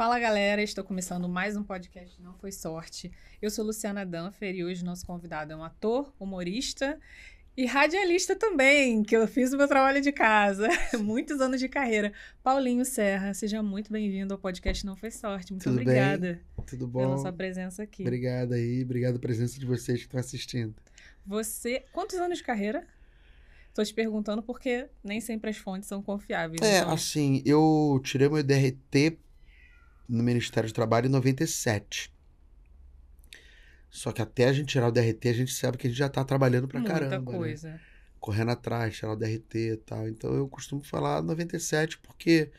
Fala galera, estou começando mais um podcast Não Foi Sorte. Eu sou Luciana Danfer e hoje nosso convidado é um ator, humorista e radialista também, que eu fiz o meu trabalho de casa, muitos anos de carreira. Paulinho Serra, seja muito bem-vindo ao podcast Não Foi Sorte. Muito Tudo obrigada bem? Tudo bom? pela sua presença aqui. Obrigado aí, obrigado pela presença de vocês que estão assistindo. Você, quantos anos de carreira? Estou te perguntando porque nem sempre as fontes são confiáveis. É, então- assim, eu tirei meu DRT no Ministério do Trabalho em 97. Só que até a gente tirar o DRT, a gente sabe que a gente já tá trabalhando pra muita caramba, né? coisa. Correndo atrás, tirar o DRT e tal. Então eu costumo falar 97 porque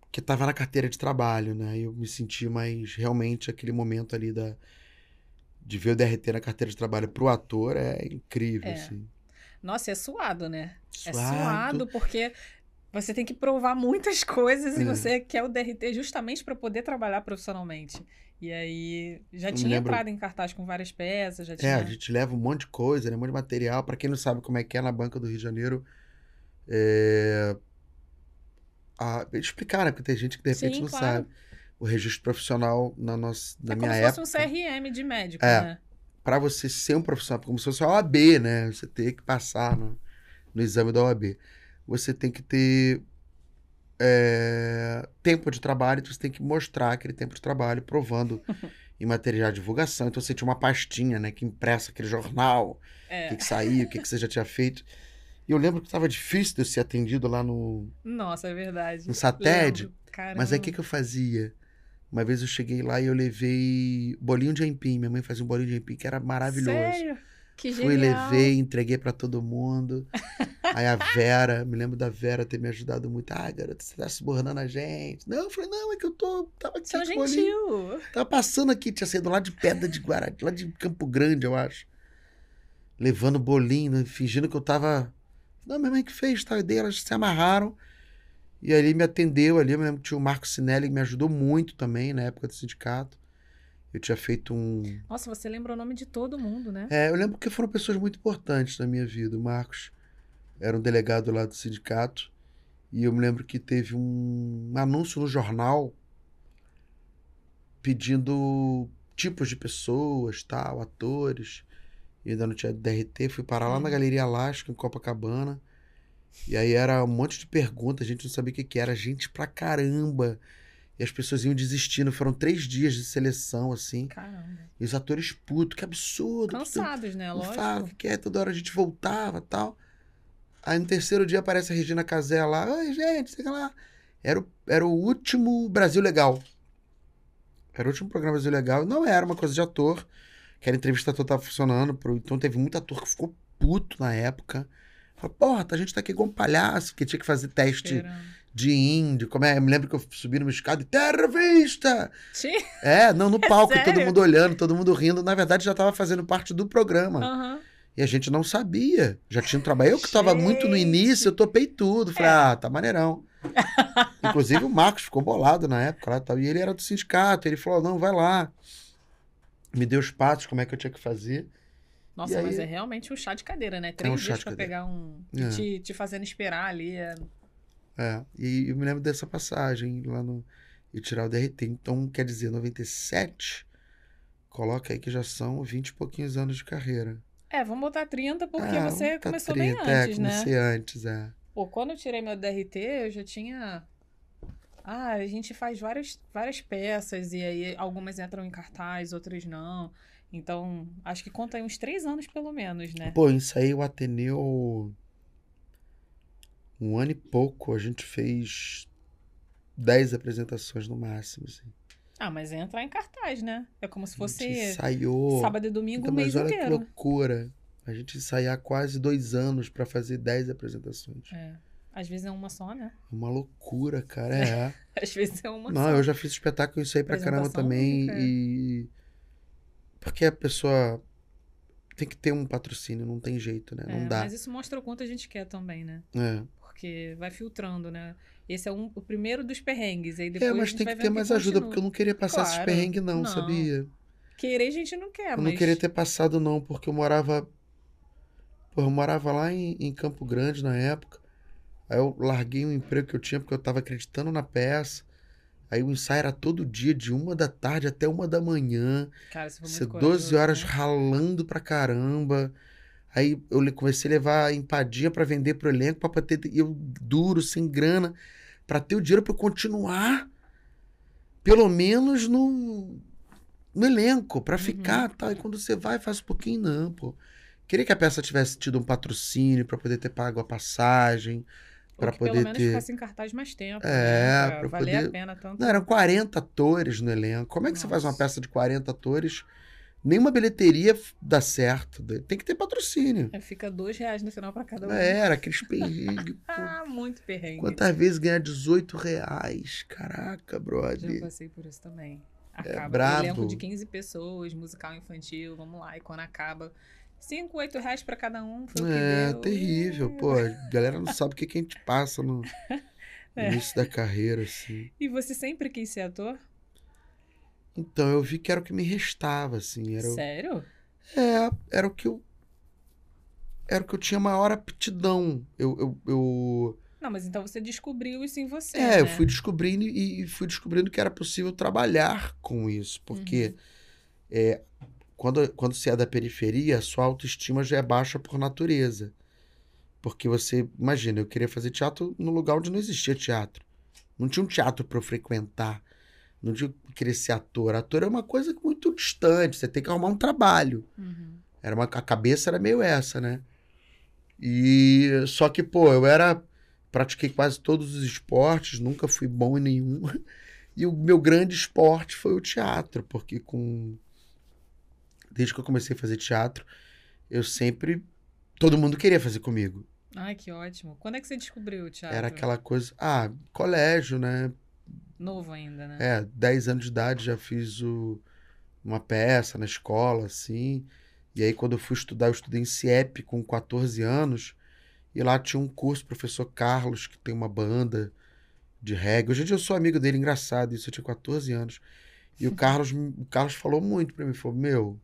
porque tava na carteira de trabalho, né? Eu me senti mais realmente aquele momento ali da de ver o DRT na carteira de trabalho pro ator é incrível, É. assim. Nossa, é suado, né? É Suado. suado porque você tem que provar muitas coisas e É. você quer o DRT justamente para poder trabalhar profissionalmente. E aí já tinha lembro- entrado em cartaz com várias peças, já É, tinha. a gente leva um monte de coisa, né? Um monte de material. Pra quem não sabe como é que é na banca do Rio de Janeiro, é... a- explicar, né? Porque tem gente que de repente Sim, não claro. sabe. O registro profissional na, nossa, na é minha como se época. fosse um CRM de médico, É. né? Pra você ser um profissional, como se fosse a OAB, né? Você tem que passar no, no exame da OAB. Você tem que ter é, tempo de trabalho, então você tem que mostrar aquele tempo de trabalho, provando em material de divulgação. Então você tinha uma pastinha, né? Que impressa aquele jornal, o É. que, que saiu, o que, que você já tinha feito. E eu lembro que estava difícil de eu ser atendido lá no, Nossa, é verdade. no SATED. Caramba. Mas aí o que, que eu fazia? Uma vez eu cheguei lá e eu levei bolinho de aipim. Minha mãe fazia um bolinho de aipim que era maravilhoso. Sério? Que Fui, genial. levei, entreguei pra todo mundo. Aí a Vera, me lembro da Vera ter me ajudado muito. Ah, garota, você tá subornando a gente. Não, eu falei, não, é que eu tô. Tava aqui Sendo com o bolinho. gentil. Tava passando aqui, tinha saído lá de Pedra de Guará, lá de Campo Grande, eu acho. Levando bolinho, né, fingindo que eu tava. Não, minha mãe que fez, tá? Dei, elas se amarraram. E ali me atendeu ali. Eu me lembro que tinha o Marco Sinelli que me ajudou muito também na época do sindicato. Eu tinha feito um. Nossa, você lembra o nome de todo mundo, né? É, eu lembro que foram pessoas muito importantes na minha vida. O Marcos era um delegado lá do sindicato. E eu me lembro que teve um anúncio no jornal pedindo tipos de pessoas, tal, atores. E ainda não tinha DRT. Fui parar lá na. Galeria Alasca, em Copacabana. E aí era um monte de perguntas, a gente não sabia o que, que era. Gente pra caramba. E as pessoas iam desistindo. Foram três dias de seleção, assim. Caramba. E os atores putos, que absurdo. Cansados, né? Lógico. fala o que é, toda hora a gente voltava tal. Aí no terceiro dia aparece a Regina Casé lá. Oi, gente, sei lá. Era o, era o último Brasil Legal. Era o último programa Brasil Legal. Não era uma coisa de ator. Que era entrevista toda tava funcionando. Então teve muito ator que ficou puto na época. Falou, porra, a gente tá aqui igual um palhaço, porque tinha que fazer teste Esperando. De índio. Como é? Eu me lembro que eu subi numa escada e terra vista! Sim. É, não, no palco, e todo mundo olhando, todo mundo rindo. Na verdade, já tava fazendo parte do programa. Aham. E a gente não sabia. Já tinha um trabalho. Eu que tava muito no início, eu topei tudo. Falei, É. ah, tá maneirão. Inclusive o Marcos ficou bolado na época lá, e tal, e ele era do sindicato. Ele falou, não, vai lá. Me deu os passos, como é que eu tinha que fazer. Nossa, E aí- mas é realmente um chá de cadeira, né? Três um chá dias pra cadeira. pegar um. É. Te, te fazendo esperar ali. é- É, e eu me lembro dessa passagem lá no... E tirar o DRT. Então, quer dizer, 97, coloca aí que já são 20 e pouquinhos anos de carreira. É, vamos botar 30 porque Ah, você começou 30, bem antes, é, né? comecei antes, é. Pô, quando eu tirei meu DRT, eu já tinha. Ah, a gente faz várias, várias peças e aí algumas entram em cartaz, outras não. Então, acho que conta aí uns três anos pelo menos, né? Pô, ensaiei o Ateneu um ano e pouco. A gente fez 10 apresentações no máximo, assim. Ah, mas entra em cartaz, né? É como se fosse ensaiou. sábado e domingo Então, o mês mas olha que loucura. A gente ensaiar quase dois anos pra fazer 10 apresentações. É. Às vezes é uma só, né? É uma loucura, cara. É. Às vezes é uma Não, só. eu já fiz espetáculo isso aí pra caramba também. única, é. E. Porque a pessoa tem que ter um patrocínio, não tem jeito, né? É, não dá. Mas isso mostra o quanto a gente quer também, né? É. Porque vai filtrando, né? Esse é um, o primeiro dos perrengues. Aí É, depois a mas tem que ter mais que ajuda, porque eu não queria passar esses Claro, perrengues, não, não. sabia? Querer a gente não quer, eu mas... não queria ter passado, não, porque eu morava. Pô, eu morava lá em, em Campo Grande na época. Aí eu larguei um emprego que eu tinha, porque eu tava acreditando na peça. Aí o ensaio era todo dia, de uma da tarde até uma da manhã. Cara, você foi Você muito 12 corajoso, horas né? ralando pra caramba. Aí eu comecei a levar empadinha pra vender pro elenco, pra ter. E eu duro, sem grana, pra ter o dinheiro eu continuar, pelo menos no, no elenco, pra Uhum. ficar tal. E quando você vai, faz um pouquinho, não, pô. Queria que a peça tivesse tido um patrocínio pra poder ter pago a passagem, pra que pelo poder menos ter. ficasse em cartaz mais tempo. É, né? pra pra valer poder- a pena tanto. Não, eram 40 atores no elenco. Como é que você faz uma Nossa. peça de 40 atores? Nenhuma bilheteria dá certo. Tem que ter patrocínio. É, Fica dois reais no final pra cada um. É, era aqueles perrengues. Ah, muito perrengue. Quantas vezes ganhar 18 reais? Caraca, brother. passei por isso também. Acaba. brabo. Elenco de 15 pessoas, musical infantil, vamos lá. E quando acaba, 5, 8 reais pra cada um. Foi o que É, terrível. Pô, a galera não sabe o que, que a gente passa no no É. início da carreira, assim. E você sempre quis ser ator? Então, eu vi que era o que me restava, assim. Era, o- Sério? é, era o que eu. Era o que eu tinha maior aptidão. Eu, eu, eu Não, mas então você descobriu isso em você. É, eu né? fui descobrindo e e fui descobrindo que era possível trabalhar com isso, porque é, quando, quando você é da periferia, a sua autoestima já é baixa por natureza. Porque você, imagina, eu queria fazer teatro no lugar onde não existia teatro. Não tinha um teatro para eu frequentar. Não que querer ser ator. Ator é uma coisa muito distante, você tem que arrumar um trabalho. Uhum. Era uma, a cabeça era meio essa, né? E só que, pô, eu era. Pratiquei quase todos os esportes, nunca fui bom em nenhum. E o meu grande esporte foi o teatro, porque com. Desde que eu comecei a fazer teatro, eu sempre. Todo mundo queria fazer comigo. Ai, que ótimo. Quando é que você descobriu o teatro? Era aquela coisa. Ah, colégio, né? Novo ainda, né? É, 10 anos de idade já fiz o- uma peça na escola, assim. E aí, quando eu fui estudar, eu estudei em CIEP com 14 anos. E lá tinha um curso, professor Carlos, que tem uma banda de reggae. Hoje em dia eu sou amigo dele, engraçado isso, eu tinha 14 anos. E o Carlos, o Carlos falou muito pra mim, falou, meu,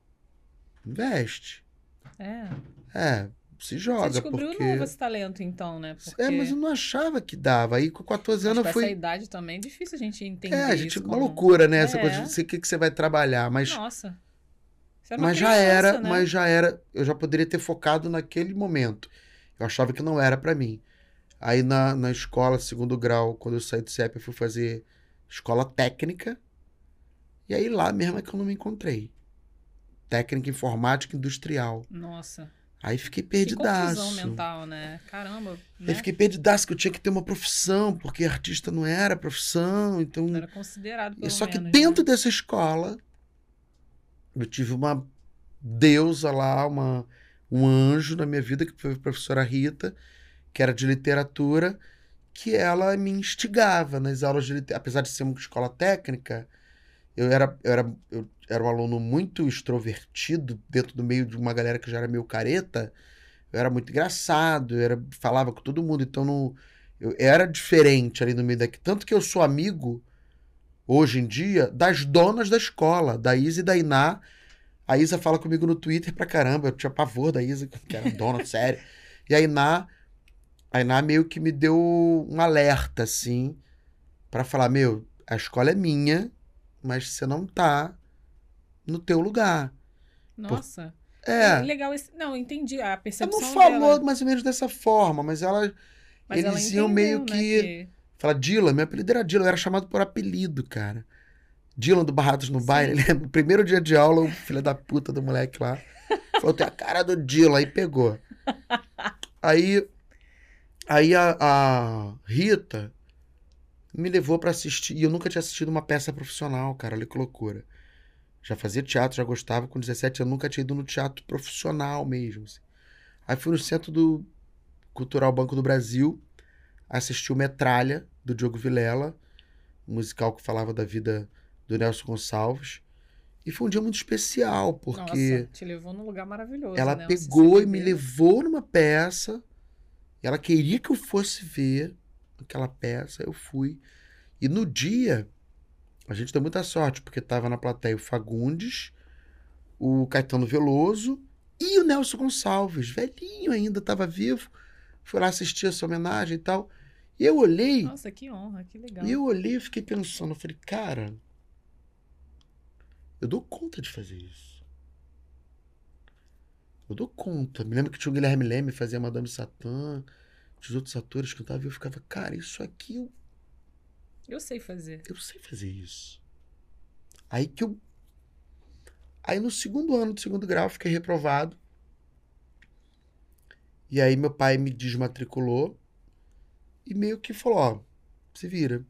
investe. É. É, se joga, Você descobriu porque... novo esse talento, então, né? Porque É, mas eu não achava que dava. Aí com 14 acho anos eu essa idade também é difícil a gente entender É, a gente, isso uma como- loucura, né? Essa É. coisa de o que, que você vai trabalhar. Mas Nossa. Era uma Mas já criança, era, né? mas já era, eu já poderia ter focado naquele momento. Eu achava que não era pra mim. Aí na, na escola, segundo grau, quando eu saí do CEP, eu fui fazer escola técnica. E aí lá mesmo é que eu não me encontrei. Técnica informática industrial. Nossa. Aí fiquei Que perdidaço. confusão mental, né? Caramba. Aí Né? fiquei perdidaço, que eu tinha que ter uma profissão, porque artista não era profissão, então... Não era considerado pelo só que menos, dentro né? dessa escola, eu tive uma deusa lá, uma, um anjo na minha vida, que foi a professora Rita, que era de literatura, que ela me instigava nas aulas de literatura. Apesar de ser uma escola técnica, eu era, eu era, eu era um aluno muito extrovertido, dentro do meio de uma galera que já era meio careta. Eu era muito engraçado, eu era, falava com todo mundo, então não, eu era diferente ali no meio daqui. Tanto que eu sou amigo hoje em dia, das donas da escola, da Isa e da Iná. A Isa fala comigo no Twitter pra caramba, eu tinha pavor da Isa, que era dona, sério. E a Iná, a Iná meio que me deu um alerta, assim, pra falar, meu, a escola é minha, mas você não tá no teu lugar. Nossa. É, Legal esse... Não, entendi a ela percepção não falou dela. mais ou menos dessa forma, mas ela... Mas eles ela iam entendeu, meio né, que- Fala, Dylan, meu apelido era Dylan, eu era chamado por apelido, cara. Dylan do Barrados no Baile, lembra? O primeiro dia de aula, o filho da puta do moleque lá falou, tem a cara do Dylan, aí pegou. Aí, aí a, a Rita me levou pra assistir, e eu nunca tinha assistido uma peça profissional, cara, olha que loucura. Já fazia teatro, já gostava, com 17 anos nunca tinha ido no teatro profissional mesmo. assim. Aí fui no Centro do Cultural Banco do Brasil, assisti o Metralha, do Diogo Vilela, um musical que falava da vida do Nelson Gonçalves. E foi um dia muito especial, porque Nossa, te levou num lugar maravilhoso, ela né? Pegou e me levou numa peça. E ela queria que eu fosse ver aquela peça. Eu fui. E no dia, a gente deu muita sorte, porque tava na plateia o Fagundes, o Caetano Veloso e o Nelson Gonçalves, velhinho ainda, tava vivo. Fui lá assistir essa homenagem e tal. E eu olhei, Nossa, que honra, que legal. e eu olhei e fiquei pensando, eu falei, cara, eu dou conta de fazer isso. Eu dou conta. Me lembro que tinha o Guilherme Leme, fazia Madame Satã, os outros atores cantavam, e eu ficava, cara, isso aqui eu Eu sei fazer. eu sei fazer isso. Aí que eu. Aí no segundo ano do segundo grau eu fiquei reprovado. E aí meu pai me desmatriculou e meio que falou, ó, se vira.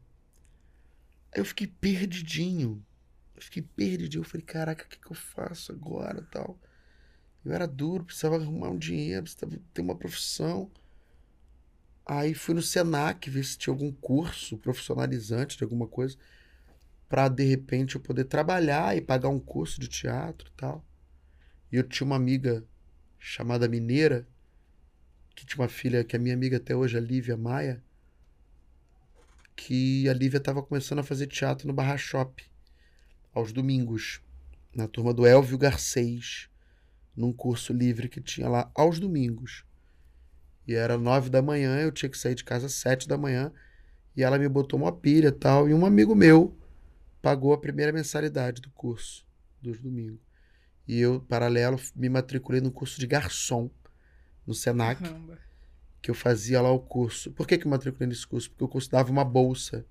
Aí eu fiquei perdidinho. Eu fiquei perdidinho. Eu falei, caraca, o que, que eu faço agora tal? Eu era duro, precisava arrumar um dinheiro, precisava ter uma profissão. Aí fui no Senac ver se tinha algum curso profissionalizante de alguma coisa para de repente eu poder trabalhar e pagar um curso de teatro e tal. E eu tinha uma amiga chamada Mineira, que tinha uma filha que é minha amiga até hoje, a Lívia Maia, que a Lívia estava começando a fazer teatro no Barra Shop aos domingos, na turma do Elvio Garcês, num curso livre que tinha lá aos domingos. E era nove da manhã, eu tinha que sair de casa às sete da manhã. E ela me botou uma pilha e tal. E um amigo meu pagou a primeira mensalidade do curso dos domingos. E eu, paralelo, me matriculei no curso de garçom no Senac, Caramba. que eu fazia lá o curso. Por que, que eu me matriculei nesse curso? Porque o curso dava uma bolsa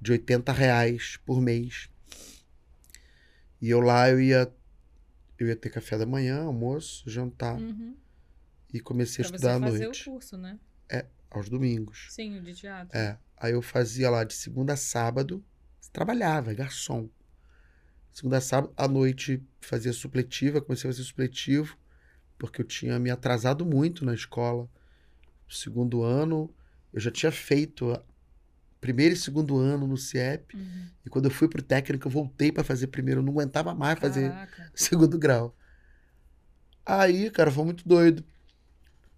de 80 reais por mês. E eu lá eu ia, eu ia ter café da manhã, almoço, jantar. Uhum. E comecei a Pra estudar você à fazer noite, o curso, né? aos domingos. Sim, o de teatro. É. Aí eu fazia lá de segunda a sábado, trabalhava, garçom. Segunda a sábado, à noite fazia supletiva, comecei a fazer supletivo, porque eu tinha me atrasado muito na escola. Segundo ano, eu já tinha feito a- primeiro e segundo ano no CIEP, Uhum. e quando eu fui pro técnico, eu voltei para fazer primeiro, eu não aguentava mais fazer Caraca. segundo grau. Aí, cara, foi muito doido.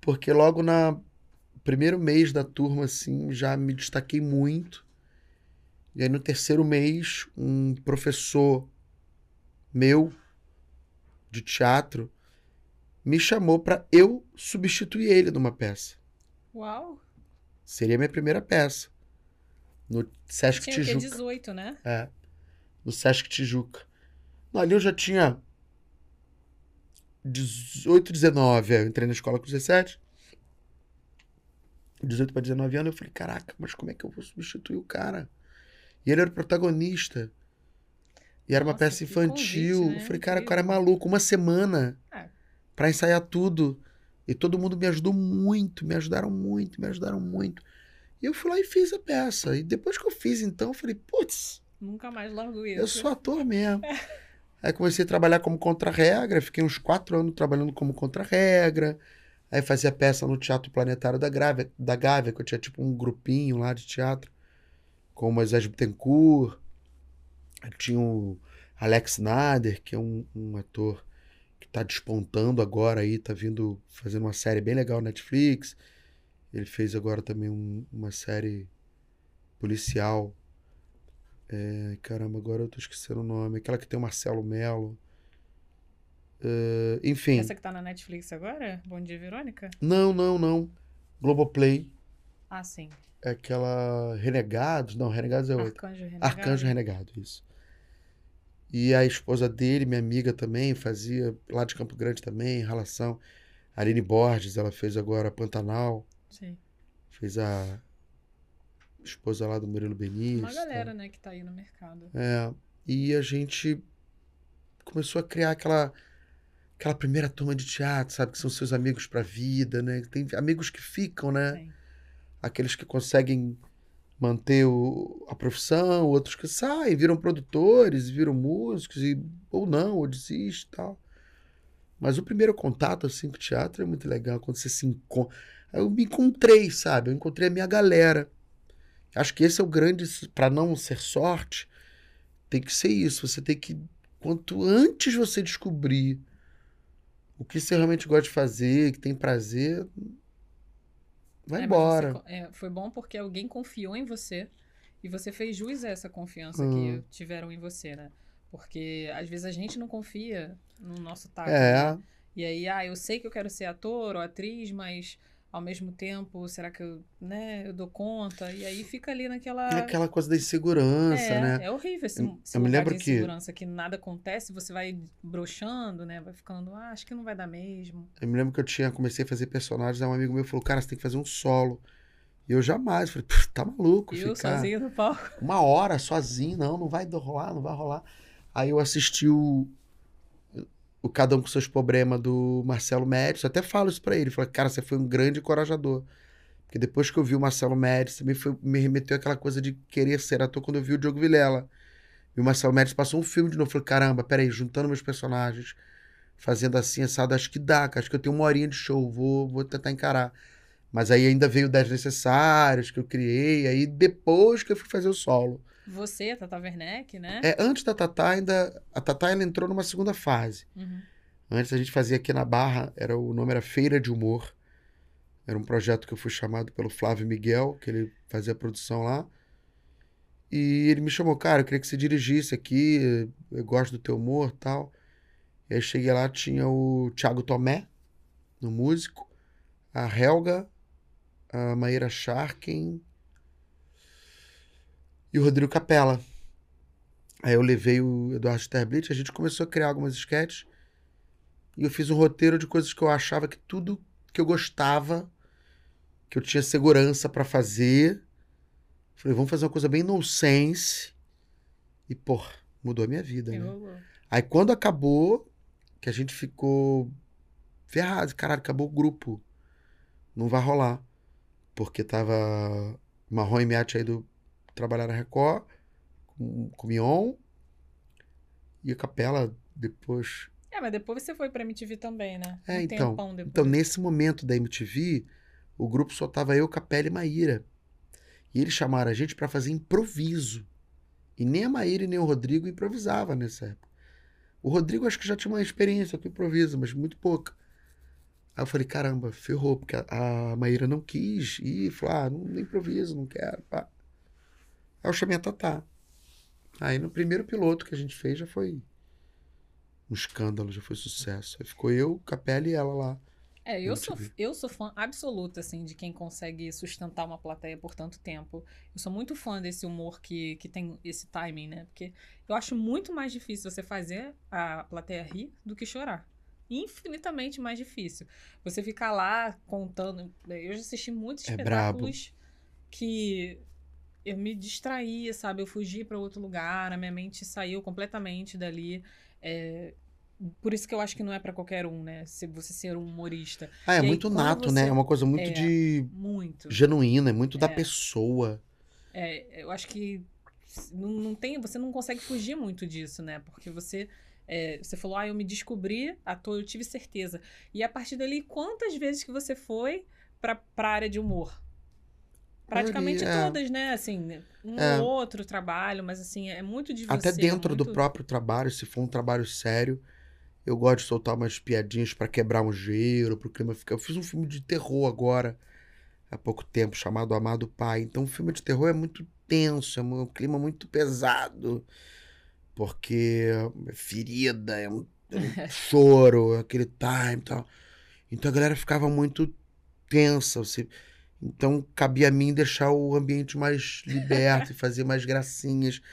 Porque logo na primeiro mês da turma, assim, já me destaquei muito. E aí no terceiro mês, um professor meu de teatro me chamou para eu substituir ele numa peça. Uau. Seria a minha primeira peça. No Sesc Tinha? Tijuca. 18, né? É. No Sesc Tijuca. Ali eu já tinha 18, 19. é, Eu entrei na escola com 17. 18 para 19 anos, eu falei, caraca, mas como é que eu vou substituir o cara? E ele era o protagonista. E era uma Nossa, peça que infantil. convite, né? Eu falei, cara, o cara é maluco. Uma semana É. pra ensaiar tudo. E todo mundo me ajudou muito, me ajudaram muito, me ajudaram muito. E eu fui lá e fiz a peça. E depois que eu fiz, então, eu falei, putz, Nunca mais largo isso. eu sou ator mesmo. Aí comecei a trabalhar como contra-regra, fiquei uns quatro anos trabalhando como contra-regra. Aí fazia peça no Teatro Planetário da, Grávia, da Gávea, que eu tinha tipo um grupinho lá de teatro, com o Moisés Bittencourt. Tinha o Alex Nader, que é um, um ator que tá despontando agora aí, tá vindo fazendo uma série bem legal na Netflix. Ele fez agora também um- uma série policial. É, caramba, agora eu tô esquecendo o nome. Aquela que tem o Marcelo Melo. É, enfim. Essa que tá na Netflix agora? Bom dia, Verônica? Não, não, não. Globoplay. Ah, sim. É aquela Renegados. Não, Renegados é outra. Arcanjo Renegado. Arcanjo Renegado, isso. E a esposa dele, minha amiga também, fazia lá de Campo Grande também, relação. Aline Borges, ela fez agora Pantanal. Sim. Fez a esposa lá do Murilo Benício. Uma galera, né, que tá aí no mercado. É, e a gente começou a criar aquela aquela primeira turma de teatro, sabe, que são seus amigos pra vida, né? Tem amigos que ficam, né? Sim. Aqueles que conseguem manter o, a profissão, outros que saem, viram produtores, viram músicos e ou não, ou desiste e tal. Mas o primeiro contato assim com o teatro é muito legal quando você se encontra. Eu me encontrei, sabe? Eu encontrei a minha galera. Acho que esse é o grande, para não ser sorte, tem que ser isso. Você tem que quanto antes você descobrir o que você realmente gosta de fazer, que tem prazer, vai É, embora. você é, foi bom porque alguém confiou em você e você fez jus a essa confiança Hum. que tiveram em você, né? Porque às vezes a gente não confia no nosso taco. É. né? E aí, ah, eu sei que eu quero ser ator ou atriz, mas ao mesmo tempo, será que eu, né, eu dou conta? E aí fica ali naquela. É aquela coisa da insegurança, é, né? É horrível esse, Eu- esse eu me lembro de que- insegurança que... nada acontece, você vai broxando, né? Vai ficando, ah, acho que não vai dar mesmo. Eu me lembro que eu tinha, comecei a fazer personagens, aí um amigo meu falou, cara, você tem que fazer um solo. E eu jamais, falei, "Pff, tá maluco, eu ficar sozinha no palco. uma hora sozinho, não, não vai rolar, não vai rolar. Aí eu assisti o, o Cada Um com Seus Problemas do Marcelo Médici, eu até falo isso pra ele, falei, cara, você foi um grande encorajador. Porque depois que eu vi o Marcelo Médici, também foi, me remeteu àquela coisa de querer ser ator quando eu vi o Diogo Vilela. E o Marcelo Médici passou um filme de novo, eu falei, caramba, peraí, juntando meus personagens, fazendo assim, assado, acho que dá, cara, acho que eu tenho uma horinha de show, vou, vou tentar encarar. Mas aí ainda veio 10 necessários que eu criei, aí depois que eu fui fazer o solo. Você, Tata Werneck, né? É, antes da Tatá, ainda. A Tatá ela entrou numa segunda fase. Uhum. Antes a gente fazia aqui na Barra, era, o nome era Feira de Humor. Era um projeto que eu fui chamado pelo Flávio Miguel, que ele fazia a produção lá. E ele me chamou, cara, eu queria que você dirigisse aqui, eu gosto do teu humor e tal. E aí cheguei lá, tinha o Thiago Tomé, no músico, a Helga, a Maíra Sharkin e o Rodrigo Capella. Aí eu levei o Eduardo Sterblit, a gente começou a criar algumas sketches. E eu fiz um roteiro de coisas que eu achava que tudo que eu gostava, que eu tinha segurança pra fazer. Falei, vamos fazer uma coisa bem nonsense. E, pô, mudou a minha vida, né? Aí quando acabou, que a gente ficou ferrado, caralho, acabou o grupo. Não vai rolar. Porque tava Marrom e Miati aí do trabalhar na Record, com, com Mion. E a Capela depois. É, mas depois você foi pra MTV também, né? É, um então. Então, nesse momento da MTV, o grupo só tava eu, Capela e Maíra. E eles chamaram a gente pra fazer improviso. E nem a Maíra e nem o Rodrigo improvisava nessa época. O Rodrigo acho que já tinha uma experiência com improviso, mas muito pouca. Aí eu falei, caramba, ferrou, porque a, a Maíra não quis ir, falou, ah, não, não improviso, não quero, pá. Aí eu chamei a Tatá. Aí no primeiro piloto que a gente fez já foi um escândalo, já foi sucesso. Aí ficou eu, Capela e ela lá. É, eu sou, eu sou fã absoluta, assim, de quem consegue sustentar uma plateia por tanto tempo. Eu sou muito fã desse humor que, que tem esse timing, né? Porque eu acho muito mais difícil você fazer a plateia rir do que chorar. Infinitamente mais difícil. Você ficar lá contando. Eu já assisti muitos É brabo. espetáculos que eu me distraía, sabe? Eu fugi para outro lugar, a minha mente saiu completamente dali. É, Por isso que eu acho que não é para qualquer um, né? Se você ser um humorista. Ah, é aí, muito nato, né? você- É uma coisa muito É. de Muito. genuína, é muito da É. pessoa. É, eu acho que não, não tem, você não consegue fugir muito disso, né? Porque você, é, você falou, ah, eu me descobri ator, eu tive certeza. E a partir dali, quantas vezes que você foi pra, pra área de humor? Praticamente Maioria, é. todas, né? Assim, um É. ou outro trabalho, mas assim, é muito você. Até dentro do muito- próprio trabalho, se for um trabalho sério, eu gosto de soltar umas piadinhas pra quebrar um gelo, pro clima ficar. Eu fiz um filme de terror agora, há pouco tempo, chamado Amado Pai. Então, o filme de terror é muito tenso, é um clima muito pesado, porque é ferida, é um, é um choro, aquele time e tal. Então, a galera ficava muito tensa. Você... Então, cabia a mim deixar o ambiente mais liberto e fazer mais gracinhas.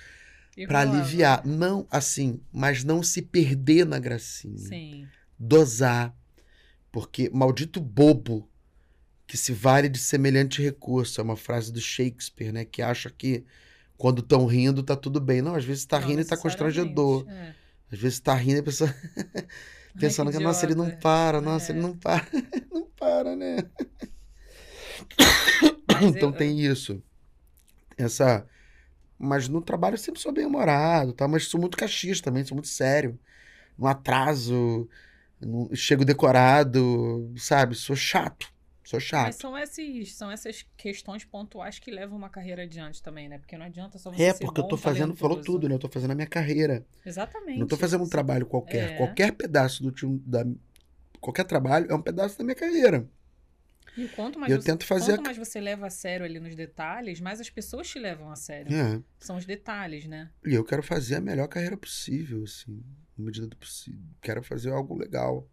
Rolava. aliviar. Não, assim, mas não se perder na gracinha. Sim. Dosar. Porque maldito bobo que se vale de semelhante recurso. É uma frase do Shakespeare, né? Que acha que quando estão rindo tá tudo bem. Não, às vezes tá Não rindo e tá constrangedor. é. Às vezes tá rindo e a pessoa pensando que, nossa, ele não para, nossa, É. ele não para. não para, né? Mas então eu- tem isso. Essa. Mas no trabalho eu sempre sou bem humorado, tá? Mas sou muito cachista também, sou muito sério. No atraso, chego decorado, sabe? Sou chato. Sou Mas chato. são, esses, são essas questões pontuais que levam uma carreira adiante também, né? Porque não adianta só você É, porque eu tô fazendo, falou tudo, né? Eu tô fazendo a minha carreira. Exatamente. Não tô fazendo um trabalho qualquer. É. Qualquer pedaço do time da. Qualquer trabalho é um pedaço da minha carreira. E quanto mais, Eu você, tento fazer quanto a- mais você leva a sério ali nos detalhes, mais as pessoas te levam a sério. É. São os detalhes, né? E eu quero fazer a melhor carreira possível, assim, na medida do possível. Quero fazer algo legal.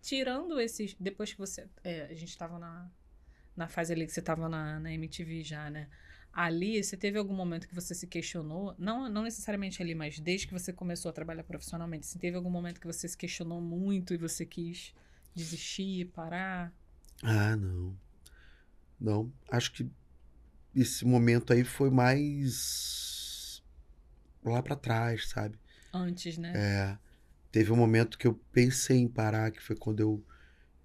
tirando esses. Depois que você. é, a gente tava na, na fase ali que você tava na, na MTV já, né? Ali, você teve algum momento que você se questionou? Não, não necessariamente ali, mas desde que você começou a trabalhar profissionalmente. Se teve algum momento que você se questionou muito e você quis desistir, parar? Ah, não. Não. Acho que esse momento aí foi mais lá pra trás, sabe? Antes, né? É. Teve um momento que eu pensei em parar, que foi quando eu,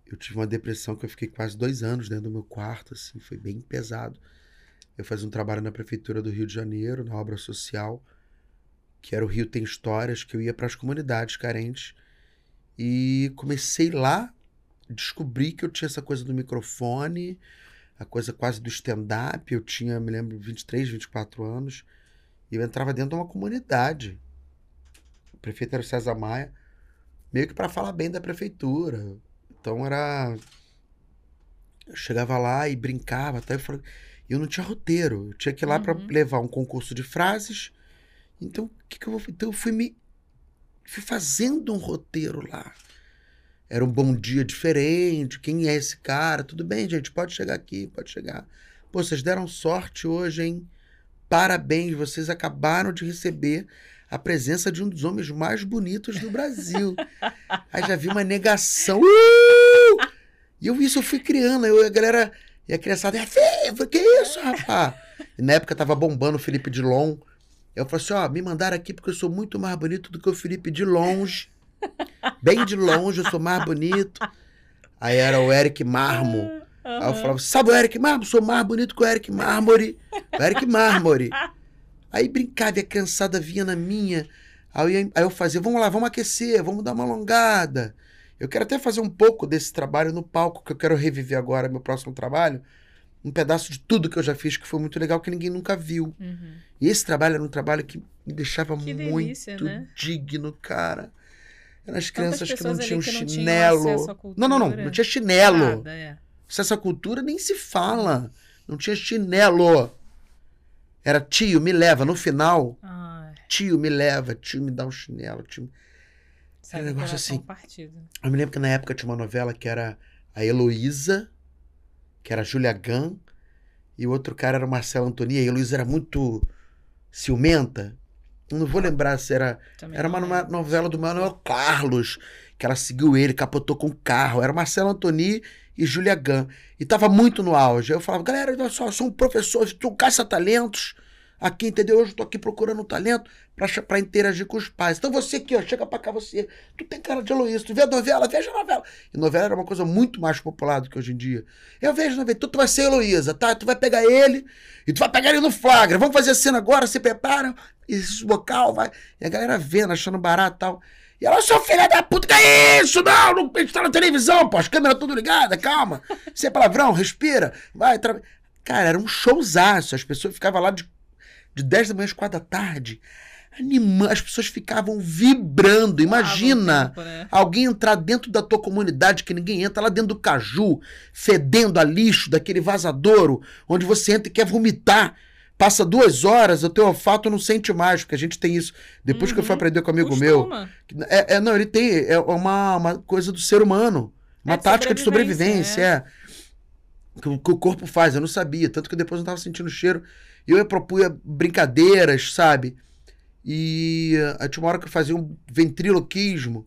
eu tive uma depressão que eu fiquei quase dois anos dentro do meu quarto, assim, foi bem pesado. Eu fazia um trabalho na prefeitura do Rio de Janeiro, na obra social, que era o Rio Tem Histórias, que eu ia para as comunidades carentes. E comecei lá, descobri que eu tinha essa coisa do microfone, a coisa quase do stand-up. Eu tinha, me lembro, 23, 24 anos. E eu entrava dentro de uma comunidade. O prefeito era o César Maia, meio que para falar bem da prefeitura. Então era. Eu chegava lá e brincava, até eu falei. Eu não tinha roteiro. Eu tinha que ir lá para Uhum. levar um concurso de frases. Então, o que, que eu vou. Então, eu fui me. Fui fazendo um roteiro lá. Era um bom dia diferente. Quem é esse cara? Tudo bem, gente, pode chegar aqui, pode chegar. Pô, vocês deram sorte hoje, hein? Parabéns, vocês acabaram de receber a presença de um dos homens mais bonitos do Brasil. Aí já vi uma negação. Uh! E eu isso eu fui criando. Eu, a galera. E a criançada, é falei, que isso, rapaz? E na época tava bombando o Felipe Dilon. Eu falei assim: ó, me mandaram aqui porque eu sou muito mais bonito do que o Felipe de longe. Bem de longe, eu sou mais bonito. Aí era o Eric Marmo. Aí eu falava, sabe o Eric Marmo? Sou mais bonito que o Eric Mármore. O Eric Mármore. Aí brincava e a criançada vinha na minha. Aí aí eu fazia, vamos lá, vamos aquecer, vamos dar uma alongada. Eu quero até fazer um pouco desse trabalho no palco, que eu quero reviver agora, meu próximo trabalho. Um pedaço de tudo que eu já fiz, que foi muito legal, que ninguém nunca viu. Uhum. E esse trabalho era um trabalho que me deixava Que muito delícia, né? digno, cara. Eram as crianças que não tinham que não chinelo. não, não, não. Não tinha chinelo. Nada, é. Acesso à cultura nem se fala. Não tinha chinelo. Era tio, me leva. No final, Ai, tio, me leva. Tio, me dá um chinelo. Tio... sabe, negócio coração assim. partido. Eu me lembro que na época tinha uma novela que era a Heloísa, que era a Julia Gann, e o outro cara era o Marcelo Antoni. A Heloísa era muito ciumenta. Não vou lembrar se era. Também Era uma, novela do Manuel Carlos, que ela seguiu ele, capotou com o carro. Era Marcelo Antoni e Julia Gann. E tava muito no auge. Eu falava, galera, olha só, eu sou um professor, sou um caça-talentos. Aqui, entendeu? Hoje eu tô aqui procurando um talento pra interagir com os pais. Então você aqui, ó, chega pra cá você. Tu tem cara de Heloísa, tu vê a novela? Veja a novela. E novela era uma coisa muito mais popular do que hoje em dia. Eu vejo novela, então tu vai ser Heloísa, tá? Tu vai pegar ele e tu vai pegar ele no flagra. Vamos fazer a cena agora, se prepara. Esse bocal, vai. E a galera vendo, achando barato e tal. E ela, seu filho da puta, que é isso? Não, não, a gente tá na televisão, pô, as câmeras tudo ligadas, calma. Sem palavrão, respira, vai. Tra... Cara, era um showzaço. As pessoas ficavam lá de, de 10 da manhã às 4 da tarde, animando. As pessoas ficavam vibrando. Imagina. Ah, tempo, né? Alguém entrar dentro da tua comunidade que ninguém entra, lá dentro do caju, fedendo a lixo, daquele vazadouro, onde você entra e quer vomitar. Passa duas horas, o teu olfato não sente mais, porque a gente tem isso. Depois que eu fui Uhum. aprender com um amigo meu. Costuma. É, é, não, ele tem. É uma, uma coisa do ser humano. Uma É de tática de sobrevivência, sobrevivência, é. Que, o- que o corpo faz, eu não sabia. Tanto que depois eu não tava sentindo cheiro. Eu propunha brincadeiras, sabe? E eh, tinha uma hora que eu fazia um ventriloquismo,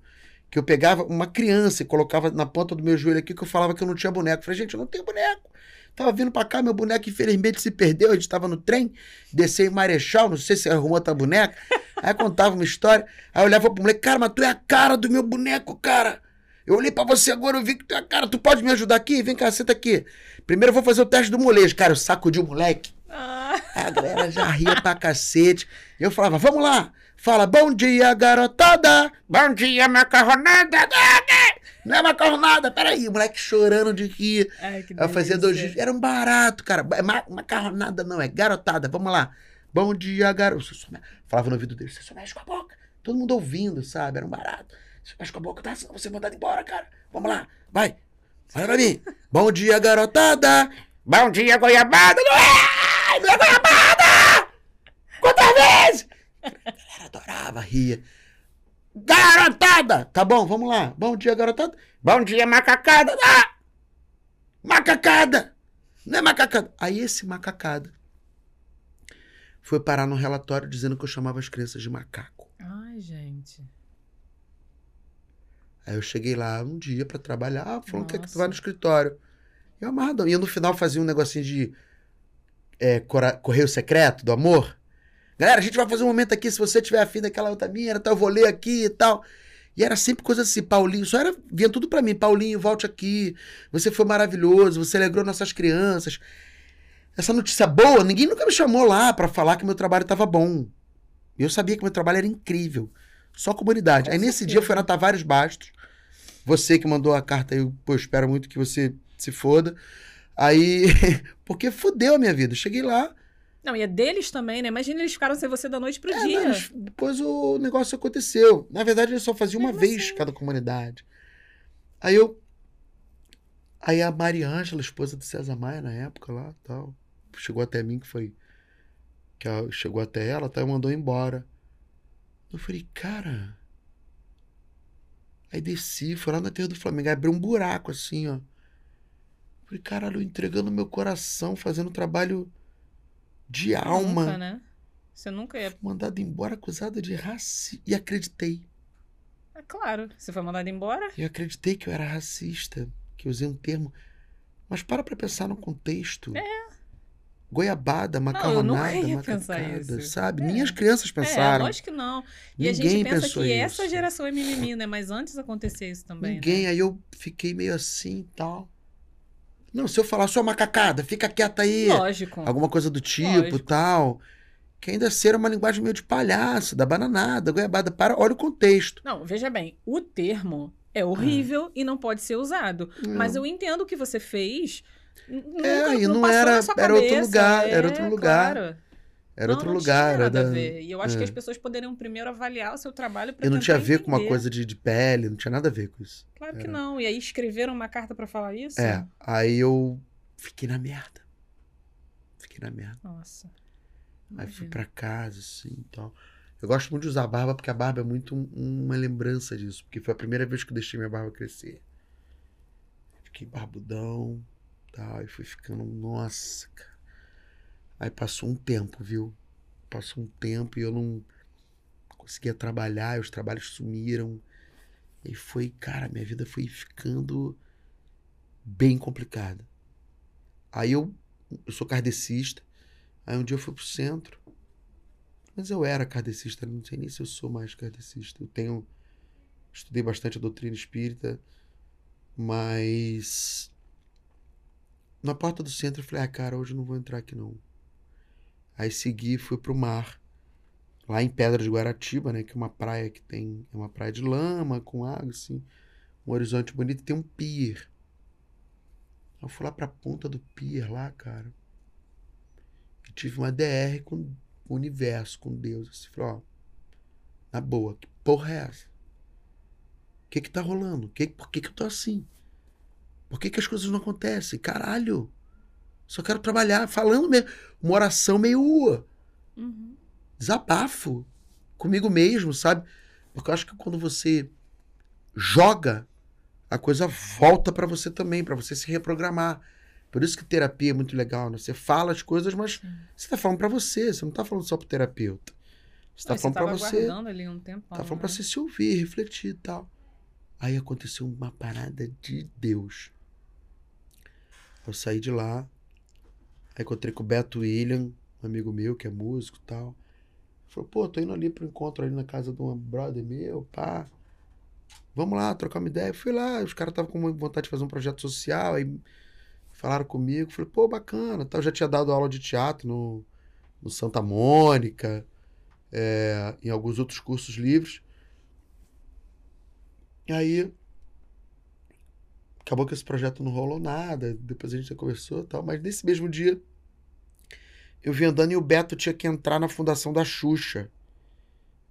que eu pegava uma criança e colocava na ponta do meu joelho aqui, que eu falava que eu não tinha boneco. Eu falei, gente, eu não tenho boneco. Tava vindo pra cá, meu boneco infelizmente se perdeu. A gente tava no trem, desceu em Marechal, não sei se arrumou outra boneca. Aí contava uma história. Aí eu olhava pro moleque, cara, mas tu é a cara do meu boneco, cara. Eu olhei pra você agora, eu vi que tu é a cara. Tu pode me ajudar aqui? Vem cá, senta aqui. Primeiro eu vou fazer o teste do molejo. Cara, eu sacudi o moleque. A galera já ria pra cacete. Eu falava, vamos lá. Fala, bom dia, garotada. Bom dia, macarronada. Não é macarronada, peraí. O moleque chorando de rir. ai, que Eu fazia dois dias. Era um barato, cara. É ma- macarronada não, é garotada. Vamos lá. Bom dia, garoto. Falava no ouvido dele, você só mexe com a boca. Todo mundo ouvindo, sabe? Era um barato. Você mexe com a boca, tá? Senão você é mandado embora, cara. Vamos lá, vai. Olha pra mim. Bom dia, garotada. Bom dia, goiabada. Não é! Não é goiabada! A galera adorava, ria. Garotada! Tá bom, vamos lá. Bom dia, garotada. Bom dia, macacada. Ah! Macacada! Não é macacada. Aí esse macacada foi parar no relatório dizendo que eu chamava as crianças de macaco. Ai, gente. Aí eu cheguei lá um dia pra trabalhar, falando que, é que tu vai no escritório. Eu amarradão. E eu no final fazia um negocinho de é, correio secreto do amor. Galera, a gente vai fazer um momento aqui, se você tiver afim daquela outra mina, tá, eu vou ler aqui e tal. E era sempre coisa assim, Paulinho, só era, vinha tudo pra mim, Paulinho, volte aqui, você foi maravilhoso, você alegrou nossas crianças. Essa notícia boa, ninguém nunca me chamou lá pra falar que meu trabalho tava bom. Eu sabia que meu trabalho era incrível. Só comunidade. Com Aí nesse dia eu fui na Tavares Bastos, você que mandou a carta aí, pô, eu espero muito que você se foda. Aí, porque fudeu a minha vida. Eu cheguei lá, Não, e é deles também, né? Imagina eles ficaram sem você da noite pro é, dia. não, mas depois o negócio aconteceu. Na verdade, eu só fazia uma Mesmo vez assim. cada comunidade. Aí eu. Aí a Mariângela, esposa do César Maia, na época lá, tal, chegou até mim, que foi. Que ela chegou até ela, tal, e mandou embora. Eu falei, cara. Aí desci, fui lá na terra do Flamengo, aí abriu um buraco assim, ó. Falei, caralho, entregando meu coração, fazendo trabalho de alma Nunca, né? Você nunca ia. mandado embora acusado de racismo. E acreditei. É claro. Você foi mandado embora? Eu acreditei que eu era racista, que eu usei um termo. Mas para pra pensar no contexto. É. Goiabada, eu macarronada, nunca macacada, isso. sabe? É. Nem as crianças É, pensaram. lógico que não. E a Ninguém gente pensa que isso. essa geração é mimimi, né? Mas antes acontecia isso também. Ninguém. Né? Aí eu fiquei meio assim e tal. Não, se eu falar, sua macacada, fica quieta aí. Lógico. Alguma coisa do tipo Lógico. tal. Que ainda ser uma linguagem meio de palhaço, da bananada, goiabada. Para, olha o contexto. Não, veja bem, o termo é horrível e não pode ser usado. Mas eu entendo o que você fez. n- Nunca, É, e não passou era- era outro lugar, era É, outro lugar. claro. Era Não, outro não lugar. Tinha era nada a da- ver. E eu acho que é. as pessoas poderiam primeiro avaliar o seu trabalho para Eu não tinha a ver com uma coisa de, de pele, não tinha nada a ver com isso. Claro que era. não. E aí escreveram uma carta pra falar isso? É, aí eu fiquei na merda. Fiquei na merda. Nossa. Aí fui pra casa, assim e tal. Eu gosto muito de usar barba, porque a barba é muito um- uma lembrança disso. Porque foi a primeira vez que eu deixei minha barba crescer. Fiquei barbudão, tal, e fui ficando, nossa, cara. Aí passou um tempo, viu? Passou um tempo e eu não conseguia trabalhar, os trabalhos sumiram. E foi, cara, minha vida foi ficando bem complicada. Aí eu, eu sou kardecista. Aí um dia eu fui pro centro. Mas eu era kardecista, não sei nem se eu sou mais kardecista. Eu tenho. Estudei bastante a doutrina espírita, mas. Na porta do centro eu falei, ah, cara, hoje eu não vou entrar aqui não. Aí segui e fui pro mar. Lá em Pedra de Guaratiba, né? Que é uma praia que tem. É uma praia de lama, com água, assim. Um horizonte bonito tem um pier. Eu fui lá pra ponta do pier lá, cara. E tive uma DR com o universo, com Deus. Assim, falei, ó, na boa, que porra é essa? O que que tá rolando? Que, por que que eu tô assim? Por que que as coisas não acontecem? Caralho! Só quero trabalhar, falando mesmo. Uma oração meio Uhum. desabafo comigo mesmo, sabe? Porque eu acho que quando você joga, a coisa volta pra você também, pra você se reprogramar. Por isso que terapia é muito legal, né? Você fala as coisas, mas Sim. você tá falando pra você, você não tá falando só pro terapeuta. Você tá Mas falando pra você, ali um tempo. tá falando pra você se ouvir, refletir e tal. Aí aconteceu uma parada de Deus. Eu saí de lá, aí encontrei com o Beto William, um amigo meu que é músico e tal. Falou, pô, tô indo ali pro encontro ali na casa de um brother meu, pá. Vamos lá, trocar uma ideia. Fui lá, os caras estavam com vontade de fazer um projeto social, aí falaram comigo. Falei, pô, bacana. Eu já tinha dado aula de teatro no, no Santa Mônica, é, em alguns outros cursos livres. E aí, acabou que esse projeto não rolou nada. Depois a gente já conversou e tal. Mas nesse mesmo dia, eu vi andando e o Beto tinha que entrar na fundação da Xuxa.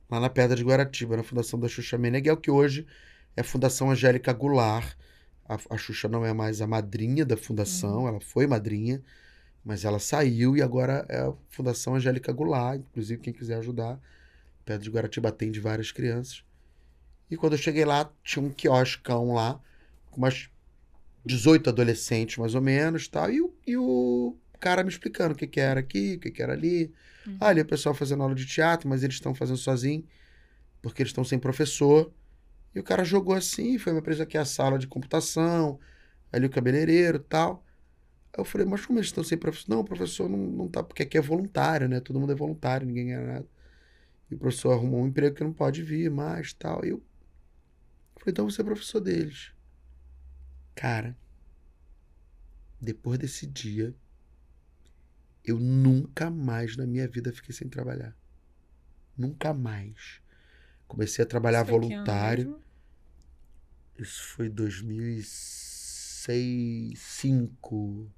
Lá na Pedra de Guaratiba, na fundação da Xuxa Meneghel, que hoje é a Fundação Angélica Goulart. A, a Xuxa não é mais a madrinha da fundação, ela foi madrinha, mas ela saiu e agora é a Fundação Angélica Goulart. Inclusive, quem quiser ajudar, Pedra de Guaratiba atende várias crianças. E quando eu cheguei lá, tinha um quioscão lá, com umas 18 adolescentes, mais ou menos, tal, e e o cara me explicando o que, que era aqui, o que, que era ali. Uhum. Ah, ali o pessoal fazendo aula de teatro, mas eles estão fazendo sozinho, porque eles estão sem professor. E o cara jogou assim, foi me apresentar aqui a sala de computação, ali o cabeleireiro e tal. Aí eu falei, mas como eles estão sem professor? Não, o professor não, não tá, porque aqui é voluntário, né? Todo mundo é voluntário, ninguém ganha nada. E o professor arrumou um emprego que não pode vir mais tal. E eu falei, então você é professor deles. Cara, depois desse dia, eu nunca mais na minha vida fiquei sem trabalhar. Nunca mais. Comecei a trabalhar Isso voluntário. Isso foi 2006, 2005.